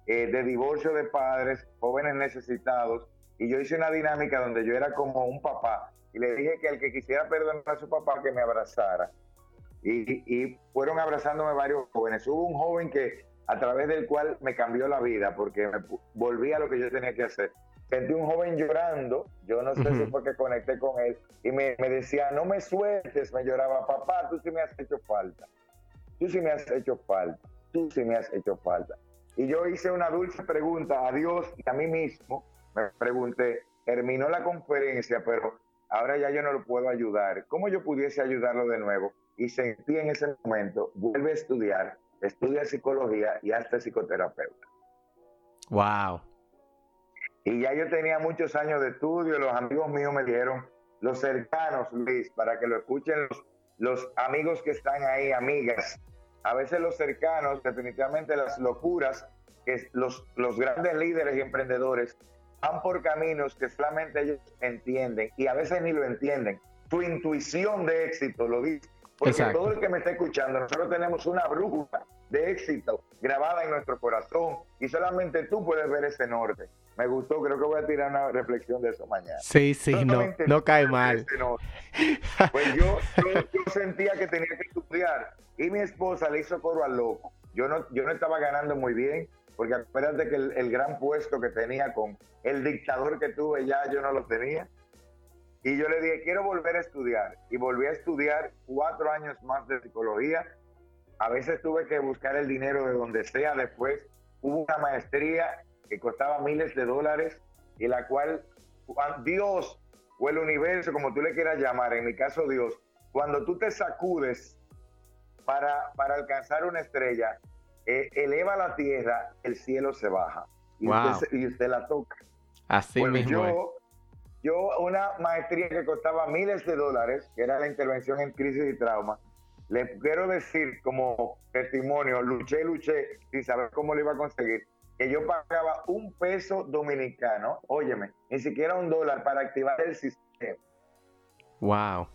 eh, de divorcio de padres, jóvenes necesitados, y yo hice una dinámica donde yo era como un papá y le dije que el que quisiera perdonar a su papá que me abrazara. Y, fueron abrazándome varios jóvenes. Hubo un joven que a través del cual me cambió la vida porque me volví a lo que yo tenía que hacer. Sentí un joven llorando, yo no sé si fue que conecté con él, y me, me decía, no me sueltes, me lloraba, papá, tú sí me has hecho falta, tú sí me has hecho falta, tú sí me has hecho falta. Y yo hice una dulce pregunta a Dios y a mí mismo, me pregunté, terminó la conferencia, pero ahora ya yo no lo puedo ayudar, ¿cómo yo pudiese ayudarlo de nuevo? Y sentí en ese momento, vuelve a estudiar, estudia psicología y hasta psicoterapeuta. Wow. Y ya yo tenía muchos años de estudio, los amigos míos me dijeron, los cercanos, Luis, para que lo escuchen los, los amigos que están ahí, amigas. A veces los cercanos, definitivamente las locuras, que los, los grandes líderes y emprendedores van por caminos que solamente ellos entienden y a veces ni lo entienden. Tu intuición de éxito lo dice. Porque todo el que me está escuchando, nosotros tenemos una brújula de éxito grabada en nuestro corazón y solamente tú puedes ver ese norte. Me gustó, creo que voy a tirar una reflexión de eso mañana. Sí, sí, no, no cae mal. Pues yo, yo, sentía que tenía que estudiar y mi esposa le hizo coro al loco. Yo no, yo no estaba ganando muy bien, porque acuérdate que el, gran puesto que tenía con el dictador que tuve ya yo no lo tenía. Y yo le dije, quiero volver a estudiar. Y volví a estudiar cuatro años más de psicología. A veces tuve que buscar el dinero de donde sea. Después hubo una maestría que costaba miles de dólares y la cual Dios o el universo, como tú le quieras llamar, en mi caso Dios, cuando tú te sacudes para, para alcanzar una estrella, eh, eleva la tierra, el cielo se baja. Y, usted, la toca. Así mismo. Yo, yo, una maestría que costaba miles de dólares, que era la intervención en crisis y trauma, le quiero decir como testimonio, luché, luché, sin saber cómo lo iba a conseguir, que yo pagaba un peso dominicano, óyeme, ni siquiera un dólar para activar el sistema. Wow.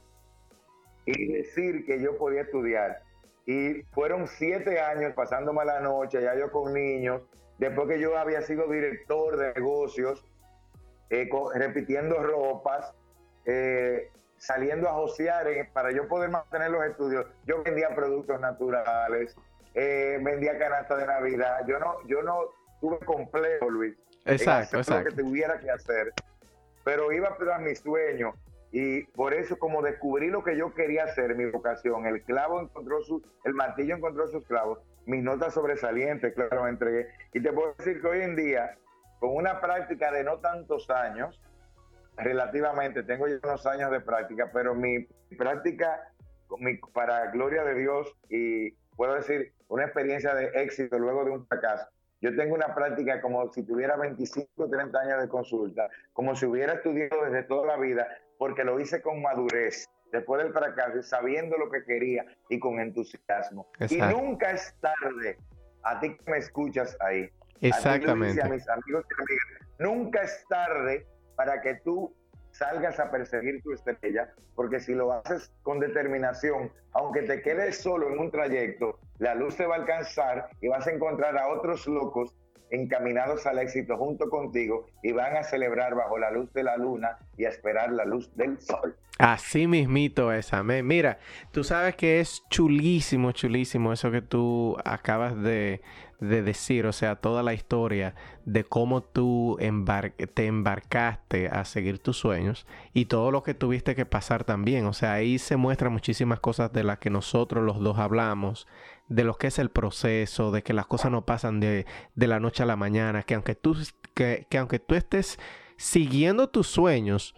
Y decir que yo podía estudiar. Y fueron siete años pasándome la noche, ya yo con niños, después que yo había sido director de negocios, eh, repitiendo ropas, eh, saliendo a josear para yo poder mantener los estudios. Yo vendía productos naturales, eh, vendía canasta de Navidad. Yo no, yo no tuve complejo, Luis. Exacto, exacto. Lo que tuviera que hacer. Pero iba a mi sueño y por eso, como descubrí lo que yo quería hacer, mi vocación, el clavo encontró su, el martillo encontró sus clavos, mis notas sobresalientes, claro, me entregué. Y te puedo decir que hoy en día, con una práctica de no tantos años, relativamente, tengo ya unos años de práctica, pero mi práctica, mi, para gloria de Dios, y puedo decir, una experiencia de éxito luego de un fracaso, yo tengo una práctica como si tuviera 25 o 30 años de consulta, como si hubiera estudiado desde toda la vida, porque lo hice con madurez, después del fracaso, sabiendo lo que quería y con entusiasmo. Y nunca es tarde, a ti que me escuchas ahí, Exactamente. A, mis amigos y amigas, nunca es tarde para que tú salgas a perseguir tu estrella, porque si lo haces con determinación, aunque te quedes solo en un trayecto, la luz te va a alcanzar y vas a encontrar a otros locos encaminados al éxito junto contigo y van a celebrar bajo la luz de la luna y a esperar la luz del sol. Así mismito es, amén. Mira, tú sabes que es chulísimo, chulísimo eso que tú acabas de, de decir, o sea, toda la historia de cómo tú te embarcaste a seguir tus sueños y todo lo que tuviste que pasar también. O sea, ahí se muestran muchísimas cosas de las que nosotros los dos hablamos, de lo que es el proceso, de que las cosas no pasan de, de la noche a la mañana, que aunque tú, que, que aunque tú estés siguiendo tus sueños,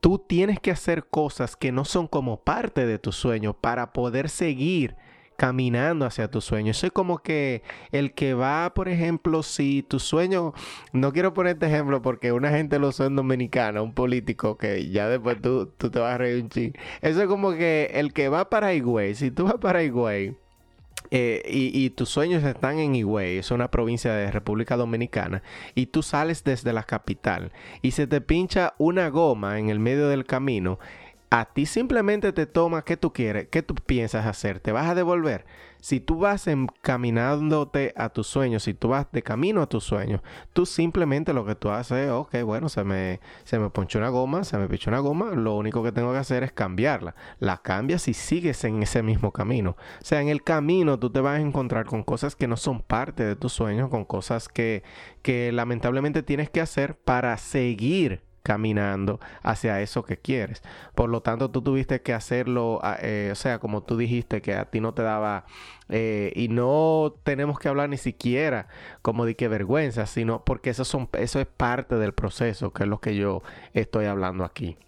tú tienes que hacer cosas que no son como parte de tu sueño para poder seguir caminando hacia tu sueño. Soy como que el que va, por ejemplo, si tu sueño, no quiero ponerte ejemplo porque una gente lo son dominicana, un político que ya después tú, tú te vas a reír un ching. Eso es como que el que va para Higüey, si tú vas para Higüey, eh, y, tus sueños están en Higüey, es una provincia de República Dominicana, y tú sales desde la capital y se te pincha una goma en el medio del camino, a ti simplemente te toma qué tú quieres, qué tú piensas hacer, te vas a devolver. Si tú vas encaminándote a tus sueños, si tú vas de camino a tus sueños, tú simplemente lo que tú haces es, ok, bueno, se me, se me ponchó una goma, se me pichó una goma, lo único que tengo que hacer es cambiarla. La cambias y sigues en ese mismo camino. O sea, en el camino tú te vas a encontrar con cosas que no son parte de tus sueños, con cosas que, que lamentablemente tienes que hacer para seguir caminando hacia eso que quieres. Por lo tanto, tú tuviste que hacerlo, ah, eh, o sea, como tú dijiste que a ti no te daba, eh, y no tenemos que hablar ni siquiera como de qué vergüenza, sino porque eso, son, eso es parte del proceso, que es lo que yo estoy hablando aquí.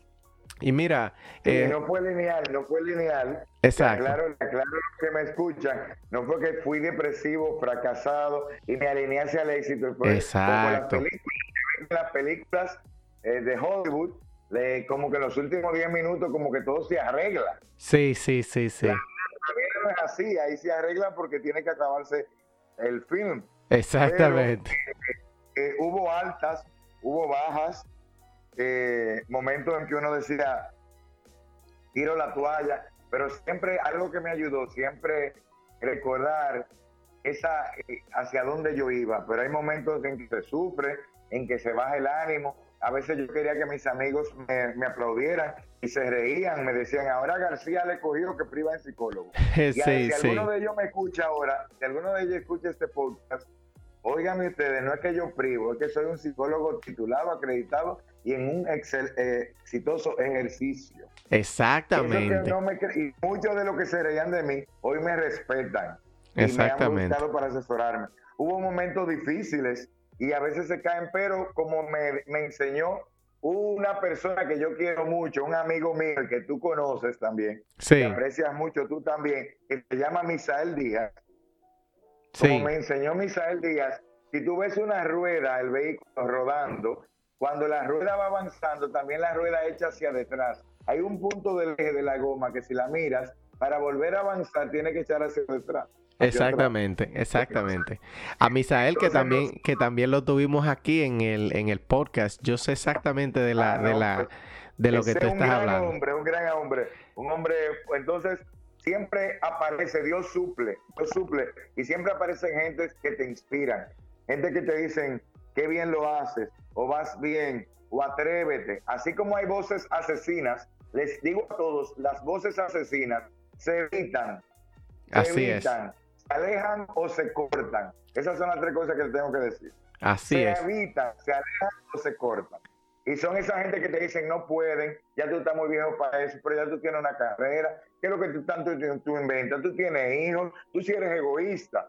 Y mira... Eh, no fue lineal, no fue lineal. Exacto. Claro, claro que me escuchan. No fue que fui depresivo, fracasado y me alineé hacia el éxito. Exacto las películas eh, de Hollywood, como que los últimos 10 minutos como que todo se arregla. Sí, sí, sí, sí. no es así, ahí se arregla porque tiene que acabarse el film. Exactamente. Eh, eh, hubo altas, hubo bajas, eh, momentos en que uno decía, tiro la toalla, pero siempre algo que me ayudó, siempre recordar esa hacia dónde yo iba, pero hay momentos en que se sufre, en que se baja el ánimo, a veces yo quería que mis amigos me, aplaudieran y se reían, me decían, ahora García le cogió que priva en psicólogo. y si alguno de ellos me escucha ahora, si alguno de ellos escucha este podcast, óigame ustedes, no es que yo privo, es que soy un psicólogo titulado, acreditado y en un eh, exitoso ejercicio. Exactamente. y muchos de los que se reían de mí hoy me respetan. Exactamente. Y me han buscado para asesorarme. Hubo momentos difíciles y a veces se caen, pero como me, me enseñó una persona que yo quiero mucho, un amigo mío que tú conoces también, sí. que aprecias mucho tú también, que se llama Misael Díaz. Como me enseñó Misael Díaz, si tú ves una rueda, el vehículo rodando, cuando la rueda va avanzando, también la rueda echa hacia detrás. Hay un punto del eje de la goma que si la miras, para volver a avanzar tiene que echar hacia detrás. Exactamente, exactamente. A Misael que también que también lo tuvimos aquí en el en el podcast. Yo sé exactamente de la de la pues, de lo que tú estás hablando. Un gran hombre, un gran hombre, un hombre, entonces siempre aparece, Dios suple, Dios suple y siempre aparecen gente que te inspiran, gente que te dicen qué bien lo haces o vas bien o atrévete. Así como hay voces asesinas, les digo a todos, las voces asesinas se evitan. Se Así evitan. es alejan o se cortan. Esas son las tres cosas que tengo que decir. Así se es. evitan, se alejan o se cortan. Y son esa gente que te dicen no pueden, ya tú estás muy viejo para eso, pero ya tú tienes una carrera, ¿qué es lo que tú tanto tú inventas? Tú tienes hijos, tú si eres egoísta.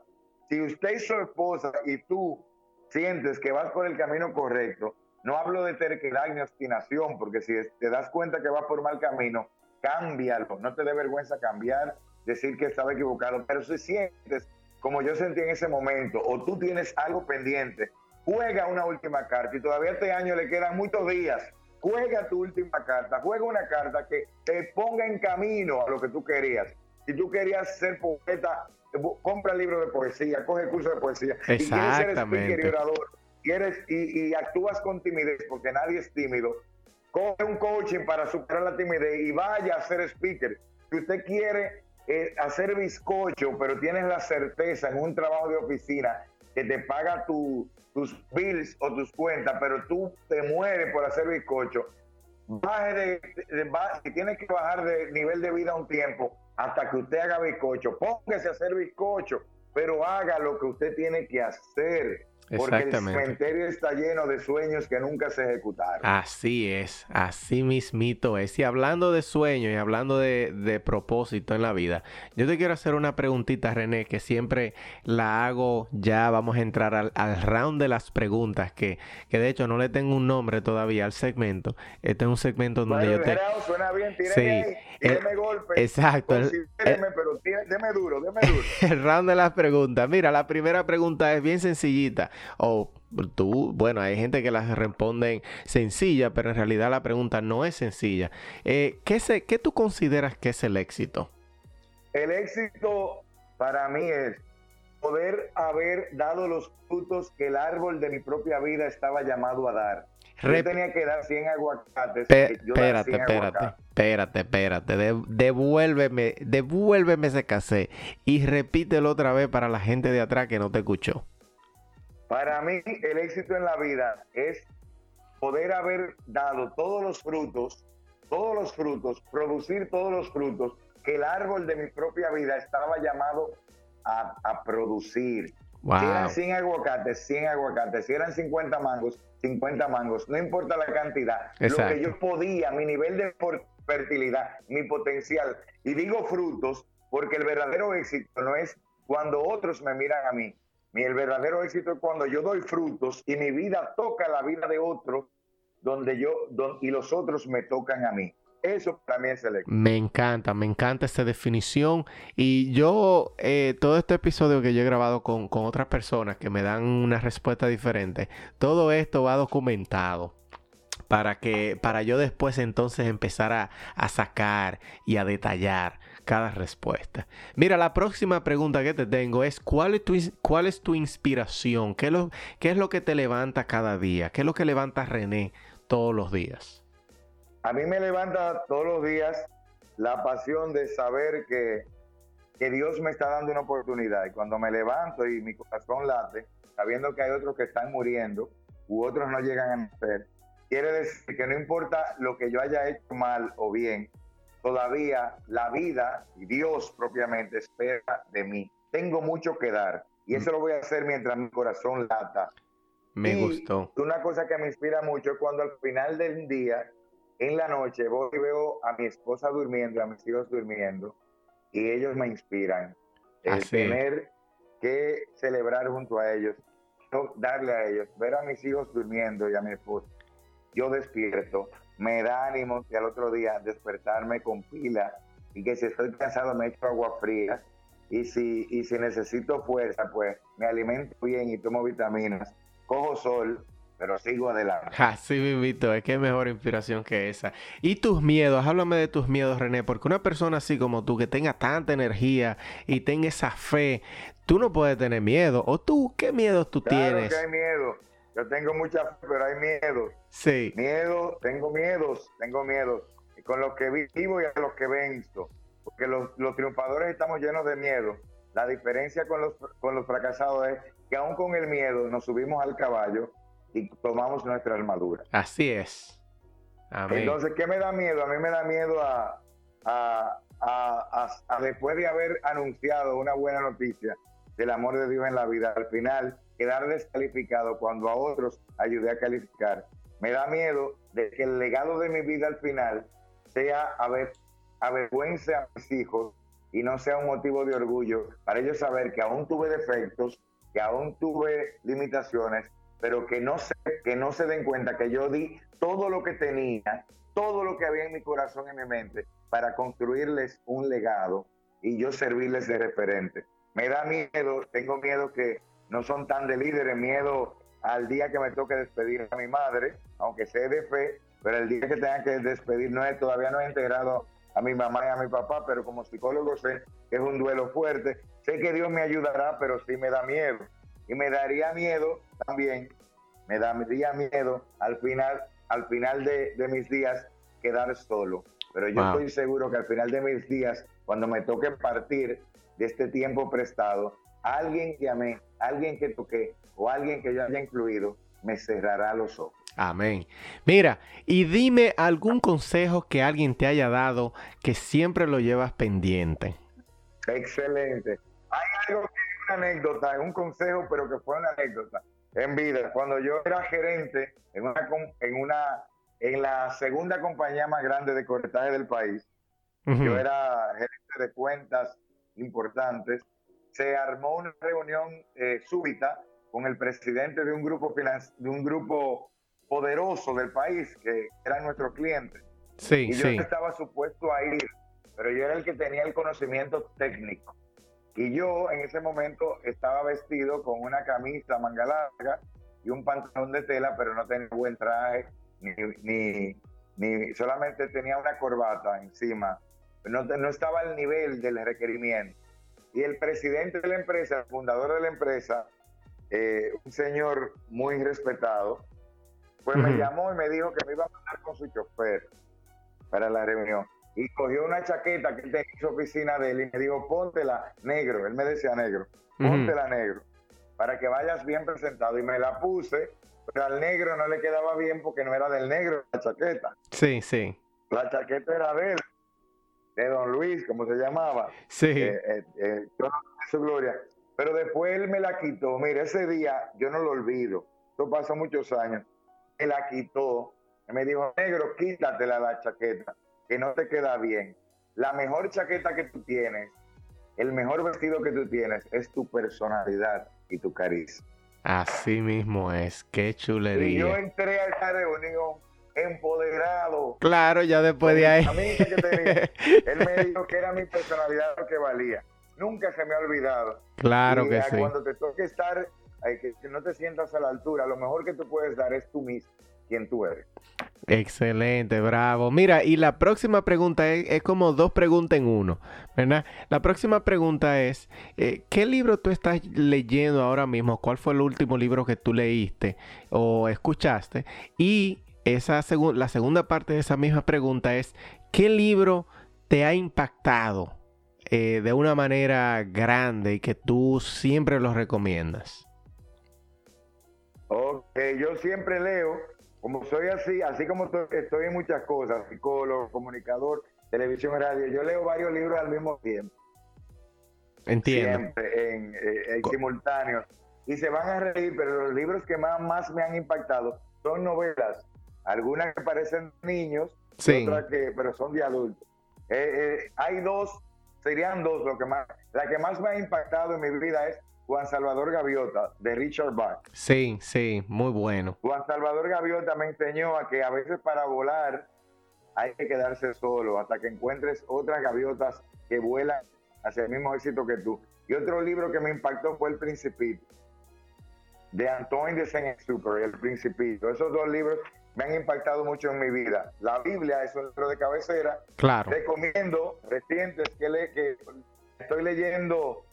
Si usted es su esposa y tú sientes que vas por el camino correcto, no hablo de terquedad ni obstinación, porque si te das cuenta que vas por mal camino, cámbialo, no te dé vergüenza cambiar decir que estaba equivocado, pero si sientes como yo sentí en ese momento, o tú tienes algo pendiente, juega una última carta y todavía este año le quedan muchos días. Juega tu última carta, juega una carta que te ponga en camino a lo que tú querías. Si tú querías ser poeta, compra libro de poesía, coge curso de poesía. Si quieres ser speaker y orador, y, y actúas con timidez, porque nadie es tímido, coge un coaching para superar la timidez y vaya a ser speaker. Si usted quiere eh, hacer bizcocho, pero tienes la certeza en un trabajo de oficina que te paga tus bills o tus cuentas, pero tú te mueres por hacer bizcocho, baje de, si tienes que bajar de nivel de vida un tiempo hasta que usted haga bizcocho, póngase a hacer bizcocho, pero haga lo que usted tiene que hacer. Porque el cementerio está lleno de sueños que nunca se ejecutaron. Así es, así mismito es. Y hablando de sueños y hablando de, propósito en la vida, yo te quiero hacer una preguntita, René, que siempre la hago, ya vamos a entrar al, round de las preguntas, que, que, de hecho no le tengo un nombre todavía al segmento. Este es un segmento donde yo te... Suena bien, sí, el, golpe. Exacto. pero deme duro, deme duro. el round de las preguntas. Mira, la primera pregunta es bien sencillita. O tú, bueno, hay gente que las responden sencilla, pero en realidad la pregunta no es sencilla. Eh, ¿qué, se, ¿Qué tú consideras que es el éxito? El éxito para mí es poder haber dado los frutos que el árbol de mi propia vida estaba llamado a dar. Yo tenía que dar 100 aguacates. espérate, espérate, espérate, espérate. devuélveme, devuélveme ese casé y repítelo otra vez para la gente de atrás que no te escuchó. Para mí el éxito en la vida es poder haber dado todos los frutos, todos los frutos, producir todos los frutos que el árbol de mi propia vida estaba llamado a, producir. Si eran 100 aguacates, 100 aguacates. Si eran 50 mangos, 50 mangos. No importa la cantidad. Lo que yo podía, mi nivel de fertilidad, mi potencial. Y digo frutos porque el verdadero éxito no es cuando otros me miran a mí, mi el verdadero éxito es cuando yo doy frutos y mi vida toca la vida de otro donde yo y los otros me tocan a mí. Eso también es el. Me encanta, me encanta esta definición. Y yo, eh, todo este episodio que yo he grabado con, con otras personas que me dan una respuesta diferente, todo esto va documentado para que para yo después entonces empezar a, a, sacar y a detallar cada respuesta. Mira, la próxima pregunta que te tengo es ¿cuál es tu, cuál es tu inspiración? ¿Qué es, lo, ¿Qué es lo que te levanta cada día? ¿Qué es lo que levanta René todos los días? A mí me levanta todos los días la pasión de saber que, que Dios me está dando una oportunidad. Y cuando me levanto y mi corazón late, sabiendo que hay otros que están muriendo u otros no llegan a nacer, quiere decir que no importa lo que yo haya hecho mal o bien, todavía la vida y Dios propiamente espera de mí. Tengo mucho que dar y eso lo voy a hacer mientras mi corazón lata. Me gustó. Una cosa que me inspira mucho es cuando al final del día en la noche voy y veo a mi esposa durmiendo, a mis hijos durmiendo, y ellos me inspiran. El tener que celebrar junto a ellos, darle a ellos, ver a mis hijos durmiendo y a mi esposa. Yo despierto, me da ánimo y al otro día despertarme con pila y que si estoy cansado me echo agua fría y si, y si necesito fuerza, pues me alimento bien y tomo vitaminas, cojo sol pero sigo adelante. Así es que mejor inspiración que esa. Y tus miedos, háblame de tus miedos, René, porque una persona así como tú, que tenga tanta energía y tenga esa fe, tú no puedes tener miedo. ¿O tú qué miedos tú claro tienes? Que hay miedo. Yo tengo mucha fe, pero hay miedo. Sí. Miedo, tengo miedos, tengo miedos. Y con los que vivo y a los que venzo. Porque los, los triunfadores estamos llenos de miedo. La diferencia con los, con los fracasados es que aún con el miedo nos subimos al caballo y tomamos nuestra armadura. Así es. Amén. Entonces, ¿qué me da miedo? A mí me da miedo a, a, a, después de haber anunciado una buena noticia del amor de Dios en la vida, al final quedar descalificado cuando a otros ayudé a calificar. Me da miedo de que el legado de mi vida al final sea avergüence a mis hijos y no sea un motivo de orgullo para ellos saber que aún tuve defectos, que aún tuve limitaciones, pero que no, se, que no se den cuenta que yo di todo lo que tenía, todo lo que había en mi corazón y en mi mente para construirles un legado y yo servirles de referente. Me da miedo, tengo miedo que no son tan de líderes, miedo al día que me toque despedir a mi madre, aunque sé de fe, pero el día que tenga que despedir no es, todavía no he integrado a mi mamá y a mi papá, pero como psicólogo sé que es un duelo fuerte. Sé que Dios me ayudará, pero sí me da miedo. Y me daría miedo también, me daría miedo al final, al final de, mis días quedar solo. Pero yo estoy seguro que al final de mis días, cuando me toque partir de este tiempo prestado, alguien que amé, alguien que toqué o alguien que yo haya incluido, me cerrará los ojos. Amén. Mira, y dime algún consejo que alguien te haya dado que siempre lo llevas pendiente. Excelente. Hay algo que una anécdota, un consejo, pero que fue una anécdota en vida. Cuando yo era gerente en una, en una, en la segunda compañía más grande de corretaje del país, yo era gerente de cuentas importantes, se armó una reunión eh, súbita con el presidente de un grupo de un grupo poderoso del país que eran nuestros clientes. Sí, y yo sí. estaba supuesto a ir, pero yo era el que tenía el conocimiento técnico. Y yo en ese momento estaba vestido con una camisa manga larga y un pantalón de tela, pero no tenía buen traje, ni, ni, solamente tenía una corbata encima. No, no estaba al nivel del requerimiento. Y el presidente de la empresa, el fundador de la empresa, eh, un señor muy respetado, pues me llamó y me dijo que me iba a mandar con su chofer para la reunión y cogió una chaqueta que él tenía en su oficina de él y me dijo, póntela negro, él me decía negro, póntela negro, para que vayas bien presentado. Y me la puse, pero al negro no le quedaba bien porque no era del negro la chaqueta. Sí, sí. La chaqueta era de él, de don Luis, como se llamaba. Sí. Eh, eh, eh su gloria. Pero después él me la quitó. Mira, ese día yo no lo olvido. Esto pasó muchos años. Me la quitó. Me dijo, negro, quítatela la chaqueta que no te queda bien. La mejor chaqueta que tú tienes, el mejor vestido que tú tienes es tu personalidad y tu carisma. Así mismo es, qué chulería. Y yo entré a esa reunión empoderado. Claro, ya después de ahí. A mí, que te él me dijo que era mi personalidad lo que valía. Nunca se me ha olvidado. Claro que sí. Cuando te toque estar, que, que no te sientas a la altura, lo mejor que tú puedes dar es tú mismo, quien tú eres. Excelente, bravo. Mira, y la próxima pregunta es, como dos preguntas en uno, ¿verdad? La próxima pregunta es, eh, ¿qué libro tú estás leyendo ahora mismo? ¿Cuál fue el último libro que tú leíste o escuchaste? Y esa la segunda parte de esa misma pregunta es, ¿qué libro te ha impactado eh, de una manera grande y que tú siempre lo recomiendas? Ok, yo siempre leo como soy así, así como estoy en muchas cosas, psicólogo, comunicador, televisión, radio, yo leo varios libros al mismo tiempo. Entiendo. Siempre, en, eh, simultáneo. Y se van a reír, pero los libros que más, más me han impactado son novelas. Algunas que parecen niños, otras que, pero son de adultos. Eh, eh, hay dos, serían dos lo que más. La que más me ha impactado en mi vida es Juan Salvador Gaviota, de Richard Bach. Sí, sí, muy bueno. Juan Salvador Gaviota me enseñó a que a veces para volar hay que quedarse solo hasta que encuentres otras gaviotas que vuelan hacia el mismo éxito que tú. Y otro libro que me impactó fue El Principito, de Antoine de Saint-Exupéry, El Principito. Esos dos libros me han impactado mucho en mi vida. La Biblia es un libro de cabecera. Claro. Recomiendo recientes que, le, que estoy leyendo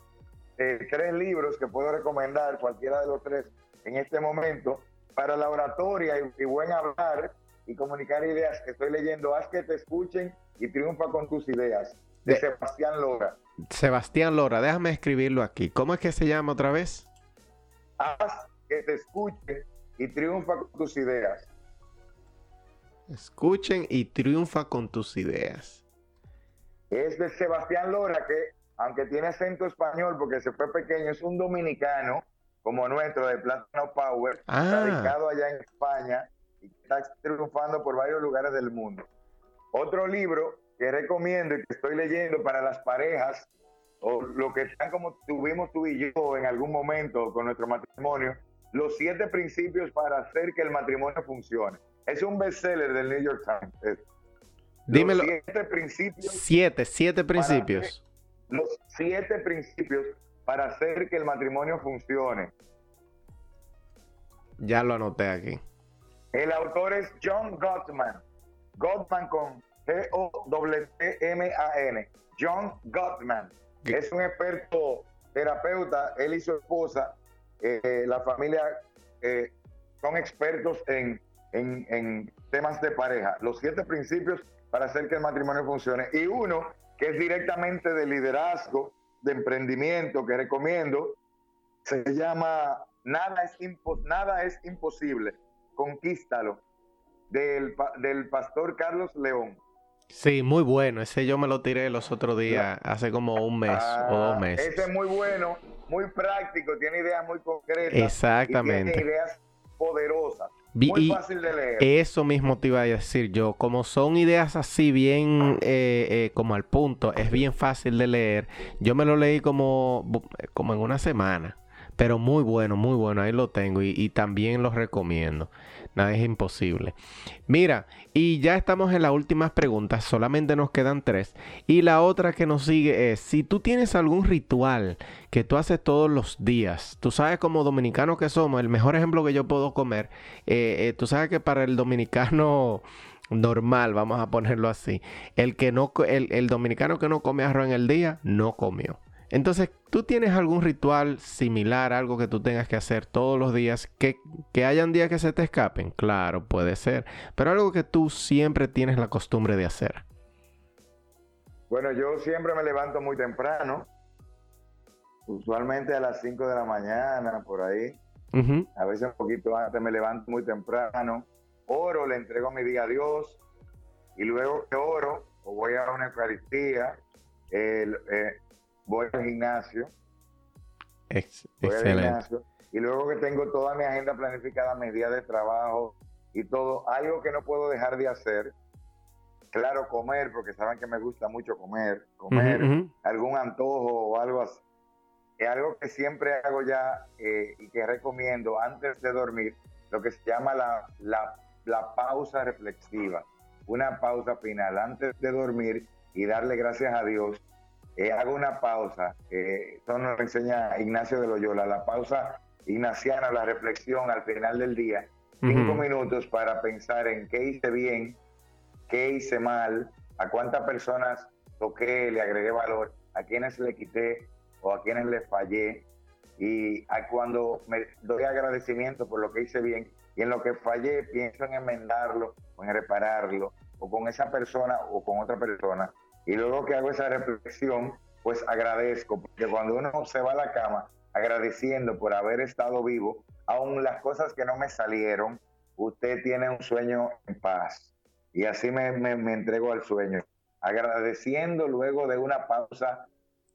eh, tres libros que puedo recomendar, cualquiera de los tres en este momento, para la oratoria y, buen hablar y comunicar ideas que estoy leyendo. Haz que te escuchen y triunfa con tus ideas. De, Sebastián Lora. Sebastián Lora, déjame escribirlo aquí. ¿Cómo es que se llama otra vez? Haz que te escuchen y triunfa con tus ideas. Escuchen y triunfa con tus ideas. Es de Sebastián Lora, que aunque tiene acento español porque se fue pequeño, es un dominicano como nuestro de Plátano Power, ah. radicado allá en España y está triunfando por varios lugares del mundo. Otro libro que recomiendo y que estoy leyendo para las parejas o lo que están como tuvimos tú y yo en algún momento con nuestro matrimonio, los siete principios para hacer que el matrimonio funcione. Es un bestseller del New York Times. Dímelo. Siete principios. Siete, siete principios los siete principios para hacer que el matrimonio funcione. Ya lo anoté aquí. El autor es John Gottman. Gottman con G-O-T-M-A-N. John Gottman. Es un experto terapeuta. Él y su esposa, eh, la familia, eh, son expertos en, en, en temas de pareja. Los siete principios para hacer que el matrimonio funcione. Y uno que es directamente de liderazgo, de emprendimiento, que recomiendo, se llama Nada es, Nada es imposible, conquístalo, del, del pastor Carlos León. Sí, muy bueno. Ese yo me lo tiré los otros días, hace como un mes o dos ah, meses. Ese es muy bueno, muy práctico, tiene ideas muy concretas. Exactamente. tiene ideas poderosas. Muy fácil de leer. Eso mismo te iba a decir yo. Como son ideas así bien eh, eh, como al punto, es bien fácil de leer. Yo me lo leí como, como en una semana. Pero muy bueno, muy bueno. Ahí lo tengo y, y también lo recomiendo. Nada es imposible. Mira, y ya estamos en las últimas preguntas, solamente nos quedan tres. Y la otra que nos sigue es, si tú tienes algún ritual que tú haces todos los días, tú sabes como dominicano que somos, el mejor ejemplo que yo puedo comer, eh, eh, tú sabes que para el dominicano normal, vamos a ponerlo así, el, que no, el, el dominicano que no come arroz en el día, no comió. Entonces, ¿tú tienes algún ritual similar, algo que tú tengas que hacer todos los días? ¿Que, que hayan días que se te escapen? Claro, puede ser. Pero algo que tú siempre tienes la costumbre de hacer. Bueno, yo siempre me levanto muy temprano. Usualmente a las 5 de la mañana, por ahí. A veces un poquito antes me levanto muy temprano. Oro, le entrego mi día a Dios. Y luego que oro, o voy a una Eucaristía, eh, voy al gimnasio. excelente. y luego que tengo toda mi agenda planificada, mis días de trabajo y todo, algo que no puedo dejar de hacer, claro, comer, porque saben que me gusta mucho comer, comer algún antojo o algo así. Es algo que siempre hago ya eh, y que recomiendo antes de dormir, lo que se llama la, la pausa reflexiva, una pausa final antes de dormir y darle gracias a Dios. Eh, hago una pausa, eh, eso nos enseña Ignacio de Loyola, la pausa ignaciana, la reflexión al final del día, cinco minutos para pensar en qué hice bien, qué hice mal, a cuántas personas toqué, le agregué valor, a quienes le quité o a quienes le fallé. Y a cuando me doy agradecimiento por lo que hice bien y en lo que fallé, pienso en enmendarlo o en repararlo o con esa persona o con otra persona. Y luego que hago esa reflexión, pues agradezco, porque cuando uno se va a la cama agradeciendo por haber estado vivo, aun las cosas que no me salieron, usted tiene un sueño en paz. Y así me, me entrego al sueño, agradeciendo luego de una pausa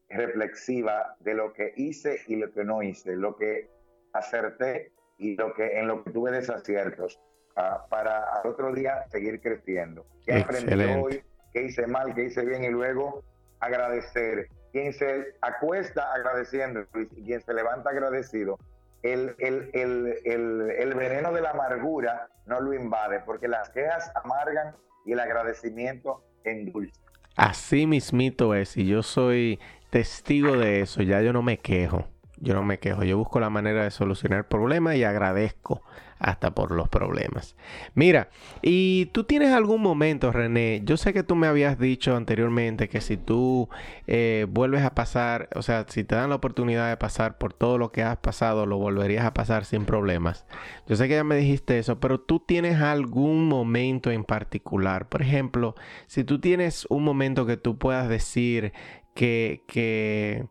reflexiva de lo que hice y lo que no hice, lo que acerté y lo que en lo que tuve desaciertos ah, para al otro día seguir creciendo. ¿Qué aprendí hoy? ¿Qué hice mal? ¿Qué hice bien? Y luego agradecer. Quien se acuesta agradeciendo y quien se levanta agradecido, el, el, el, el veneno de la amargura no lo invade, porque las quejas amargan y el agradecimiento endulza. Así mismito es, y yo soy testigo de eso, ya yo no me quejo. Yo no me quejo, yo busco la manera de solucionar problemas y agradezco hasta por los problemas. Mira, y tú tienes algún momento, René, yo sé que tú me habías dicho anteriormente que si tú eh, vuelves a pasar, o sea, si te dan la oportunidad de pasar por todo lo que has pasado, lo volverías a pasar sin problemas. Yo sé que ya me dijiste eso, pero tú tienes algún momento en particular. Por ejemplo, si tú tienes un momento que tú puedas decir que... que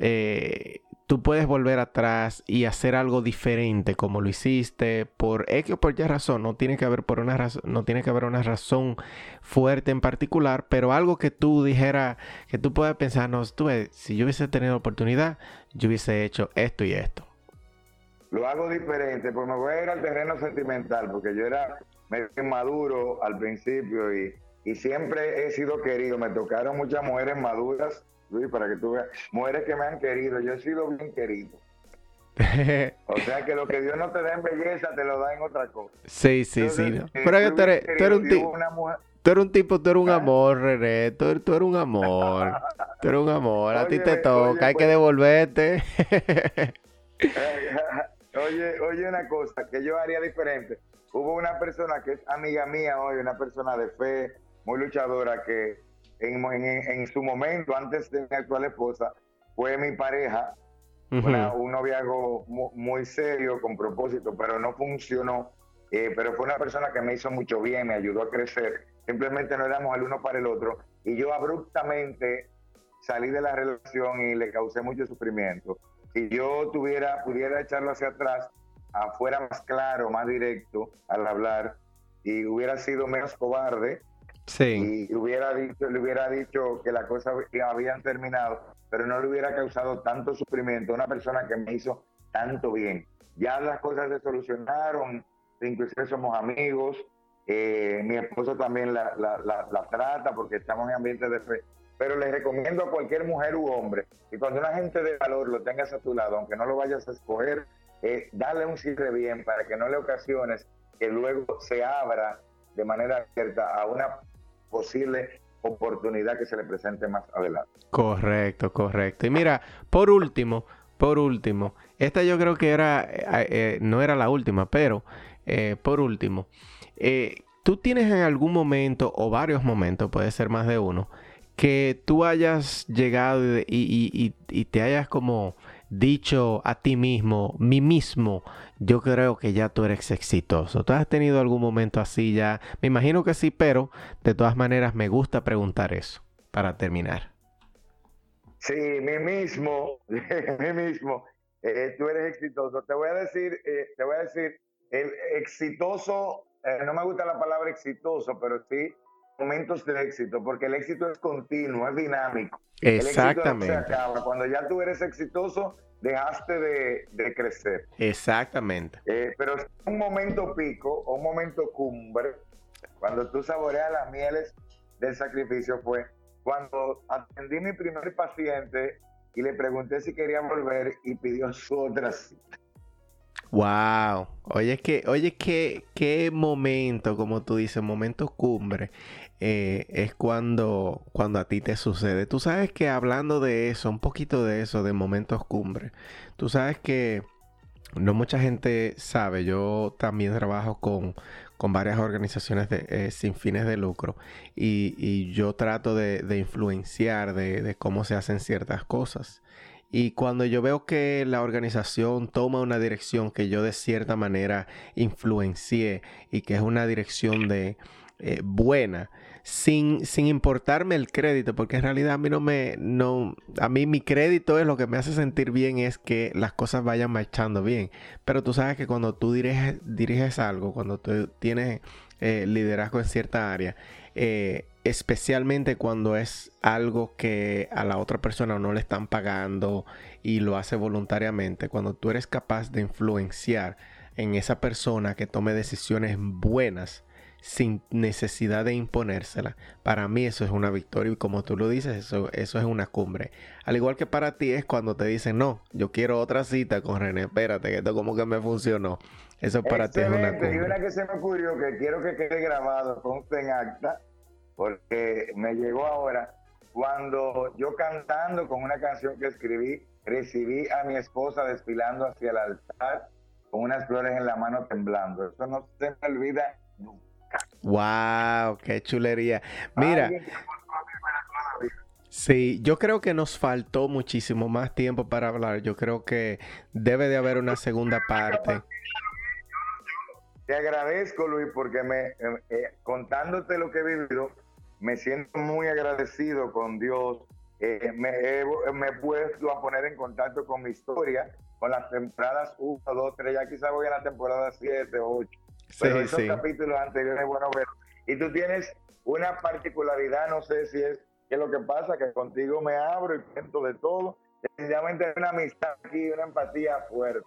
eh, tú puedes volver atrás y hacer algo diferente como lo hiciste por X o por Y razón. No tiene que haber por una razón, no tiene que haber una razón fuerte en particular, pero algo que tú dijera, que tú puedas pensar, no, tú si yo hubiese tenido oportunidad, yo hubiese hecho esto y esto. Lo hago diferente, pues me voy a ir al terreno sentimental, porque yo era medio maduro al principio y siempre he sido querido. Me tocaron muchas mujeres maduras Luis, para que tú veas, mujeres que me han querido, yo he sido bien querido. o sea que lo que Dios no te da en belleza, te lo da en otra cosa. Sí, sí, sí. Eh, pero tú eres, tú eres un tipo. Tú eres un tipo, tú eres un amor, René. Tú, eres, un amor. Tú eres un amor. A ti te toca, hay que pues. devolverte. oye, oye, una cosa que yo haría diferente. Hubo una persona que es amiga mía hoy, una persona de fe, muy luchadora, que en, su momento, antes de mi actual esposa, fue mi pareja, un noviazgo muy, serio, con propósito, pero no funcionó. Eh, pero fue una persona que me hizo mucho bien, me ayudó a crecer. Simplemente no éramos el uno para el otro. Y yo abruptamente salí de la relación y le causé mucho sufrimiento. Si yo tuviera, pudiera echarlo hacia atrás, afuera más claro, más directo al hablar, y hubiera sido menos cobarde, Sí. Y hubiera dicho, le hubiera dicho que las cosas habían terminado, pero no le hubiera causado tanto sufrimiento a una persona que me hizo tanto bien. Ya las cosas se solucionaron, inclusive somos amigos, eh, mi esposo también la, trata porque estamos en ambiente de fe. Pero les recomiendo a cualquier mujer u hombre que cuando una gente de valor lo tengas a tu lado, aunque no lo vayas a escoger, eh, dale un cierre bien para que no le ocasiones que luego se abra de manera abierta a una posible oportunidad que se le presente más adelante. Correcto, correcto. Y mira, por último, por último, esta yo creo que era, eh, eh, no era la última, pero eh, por último, tú tienes en algún momento o varios momentos, puede ser más de uno, que tú hayas llegado y te hayas como dicho a ti mismo, mí mismo, yo creo que ya tú eres exitoso. ¿Tú has tenido algún momento así ya? Me imagino que sí, pero de todas maneras me gusta preguntar eso para terminar. Sí, mí mismo, mí mismo, eh, tú eres exitoso. Te voy a decir, eh, te voy a decir, el exitoso, eh, no me gusta la palabra exitoso, pero sí momentos de éxito, porque el éxito es continuo, es dinámico. Exactamente. El éxito se Cuando ya tú eres exitoso, dejaste de, crecer. Exactamente. Eh, pero es un momento pico, un momento cumbre, cuando tú saboreas las mieles del sacrificio, fue cuando atendí mi primer paciente y le pregunté si quería volver y pidió su otra cita. Wow. Oye, que, oye, qué, qué momento, como tú dices, momento cumbre, eh, es cuando, cuando a ti te sucede. Tú sabes que hablando de eso, un poquito de eso, de momentos cumbre, tú sabes que no mucha gente sabe, yo también trabajo con, con varias organizaciones eh, sin fines de lucro y, yo trato de, influenciar de, de, cómo se hacen ciertas cosas. Y cuando yo veo que la organización toma una dirección que yo de cierta manera influencié y que es una dirección de eh, buena, sin, sin importarme el crédito, porque en realidad a mí no me, no, a mí mi crédito es lo que me hace sentir bien es que las cosas vayan marchando bien. Pero tú sabes que cuando tú diriges, diriges algo, cuando tú tienes eh, liderazgo en cierta área, eh, especialmente cuando es algo que a la otra persona no le están pagando y lo hace voluntariamente, cuando tú eres capaz de influenciar en esa persona que tome decisiones buenas sin necesidad de imponérsela, para mí eso es una victoria y como tú lo dices, eso, eso es una cumbre. Al igual que para ti es cuando te dicen, no, yo quiero otra cita con René, espérate, que esto como que me funcionó. Eso para ti es una cumbre. Y una que se me ocurrió que quiero que quede grabado, conste en acta, porque me llegó ahora cuando yo cantando con una canción que escribí, recibí a mi esposa desfilando hacia el altar con unas flores en la mano temblando. Eso no se me olvida nunca. ¡Wow! ¡Qué chulería! Mira. Sí, yo creo que nos faltó muchísimo más tiempo para hablar. Yo creo que debe de haber una segunda parte. Te agradezco, Luis, porque me eh, eh, contándote lo que he vivido, me siento muy agradecido con Dios. Eh, me, he, me, puesto a poner en contacto con mi historia, con las temporadas 1, 2, 3, ya quizá voy a la temporada 7, 8. Pero esos capítulos anteriores, bueno. Y tú tienes una particularidad, no sé si es que lo que pasa, que contigo me abro y cuento de todo. Sencillamente hay una amistad aquí, una empatía fuerte.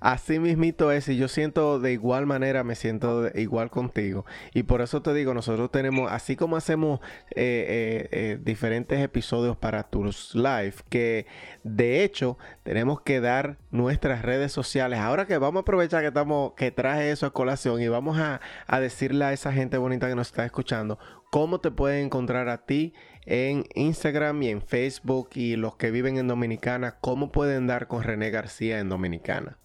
Así mismito es, y yo siento de igual manera, me siento igual contigo. Y por eso te digo, nosotros tenemos, así como hacemos eh, eh, eh, diferentes episodios para tus live, que de hecho tenemos que dar nuestras redes sociales. Ahora que vamos a aprovechar que estamos, que traje eso a colación y vamos a, a decirle a esa gente bonita que nos está escuchando, cómo te pueden encontrar a ti en Instagram y en Facebook y los que viven en Dominicana, cómo pueden dar con René García en Dominicana.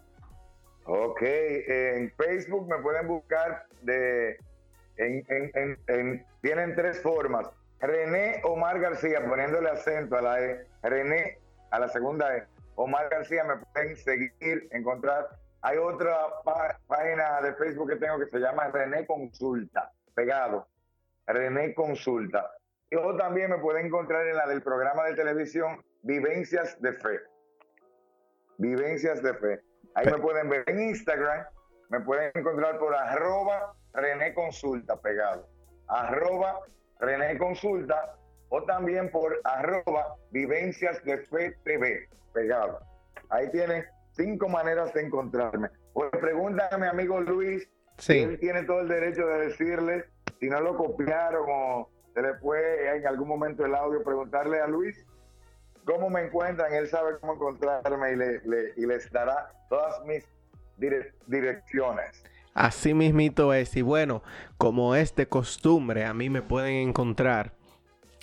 Ok, en Facebook me pueden buscar de, en, tienen tres formas. René Omar García, poniéndole acento a la E. René a la segunda E. Omar García me pueden seguir, encontrar. Hay otra página de Facebook que tengo que se llama René Consulta, pegado. René Consulta. O también me pueden encontrar en la del programa de televisión Vivencias de Fe. Vivencias de Fe. Ahí me pueden ver en Instagram, me pueden encontrar por arroba René Consulta pegado. Arroba René Consulta o también por arroba Vivencias de Fe TV pegado. Ahí tienen cinco maneras de encontrarme. Pues pregunta a mi amigo Luis, sí. él tiene todo el derecho de decirle si no lo copiaron o se le puede en algún momento el audio preguntarle a Luis cómo me encuentran, él sabe cómo encontrarme y, le, y les dará todas mis direcciones. Así mismito es. Y bueno, como es de costumbre, a mí me pueden encontrar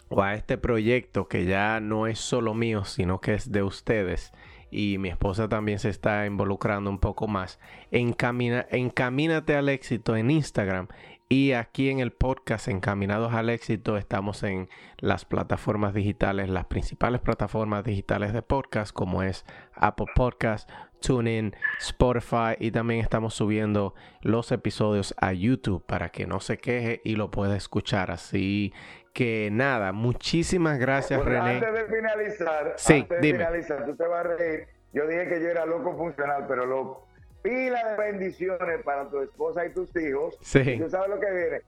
o a este proyecto que ya no es solo mío, sino que es de ustedes. Y mi esposa también se está involucrando un poco más. Encamina, encamínate al éxito en Instagram y aquí en el podcast Encaminados al Éxito estamos en las plataformas digitales, las principales plataformas digitales de podcast como es Apple Podcast, TuneIn, Spotify y también estamos subiendo los episodios a YouTube para que no se queje y lo pueda escuchar. Así que nada, muchísimas gracias René. Antes de finalizar, sí, antes de finalizar, tú te vas a reír. Yo dije que yo era loco funcional, pero loco pila de bendiciones para tu esposa y tus hijos. Sí. tú sabes lo que viene.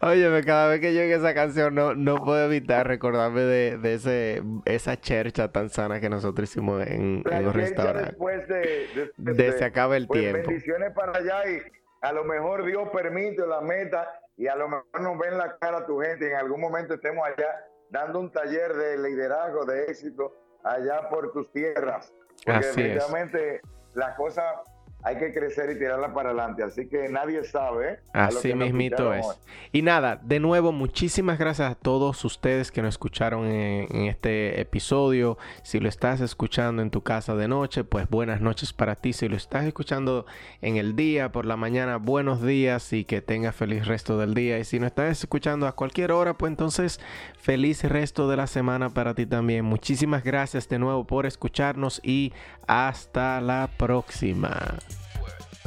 Oye, cada vez que llegue esa canción no, no puedo evitar recordarme de, de ese, esa chercha tan sana que nosotros hicimos en, en los restaurantes. Después de, de, se acaba el pues tiempo. Bendiciones para allá y a lo mejor Dios permite la meta y a lo mejor nos ven la cara a tu gente y en algún momento estemos allá dando un taller de liderazgo, de éxito allá por tus tierras. Porque Así es. definitivamente la cosa hay que crecer y tirarla para adelante. Así que nadie sabe. ¿eh? Así mismito es. hoy. Y nada, de nuevo, muchísimas gracias a todos ustedes que nos escucharon en, en este episodio. Si lo estás escuchando en tu casa de noche, pues buenas noches para ti. Si lo estás escuchando en el día, por la mañana, buenos días y que tengas feliz resto del día. Y si no estás escuchando a cualquier hora, pues entonces feliz resto de la semana para ti también. Muchísimas gracias de nuevo por escucharnos y hasta la próxima.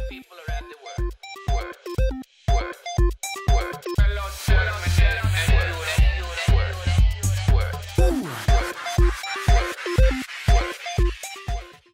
beep.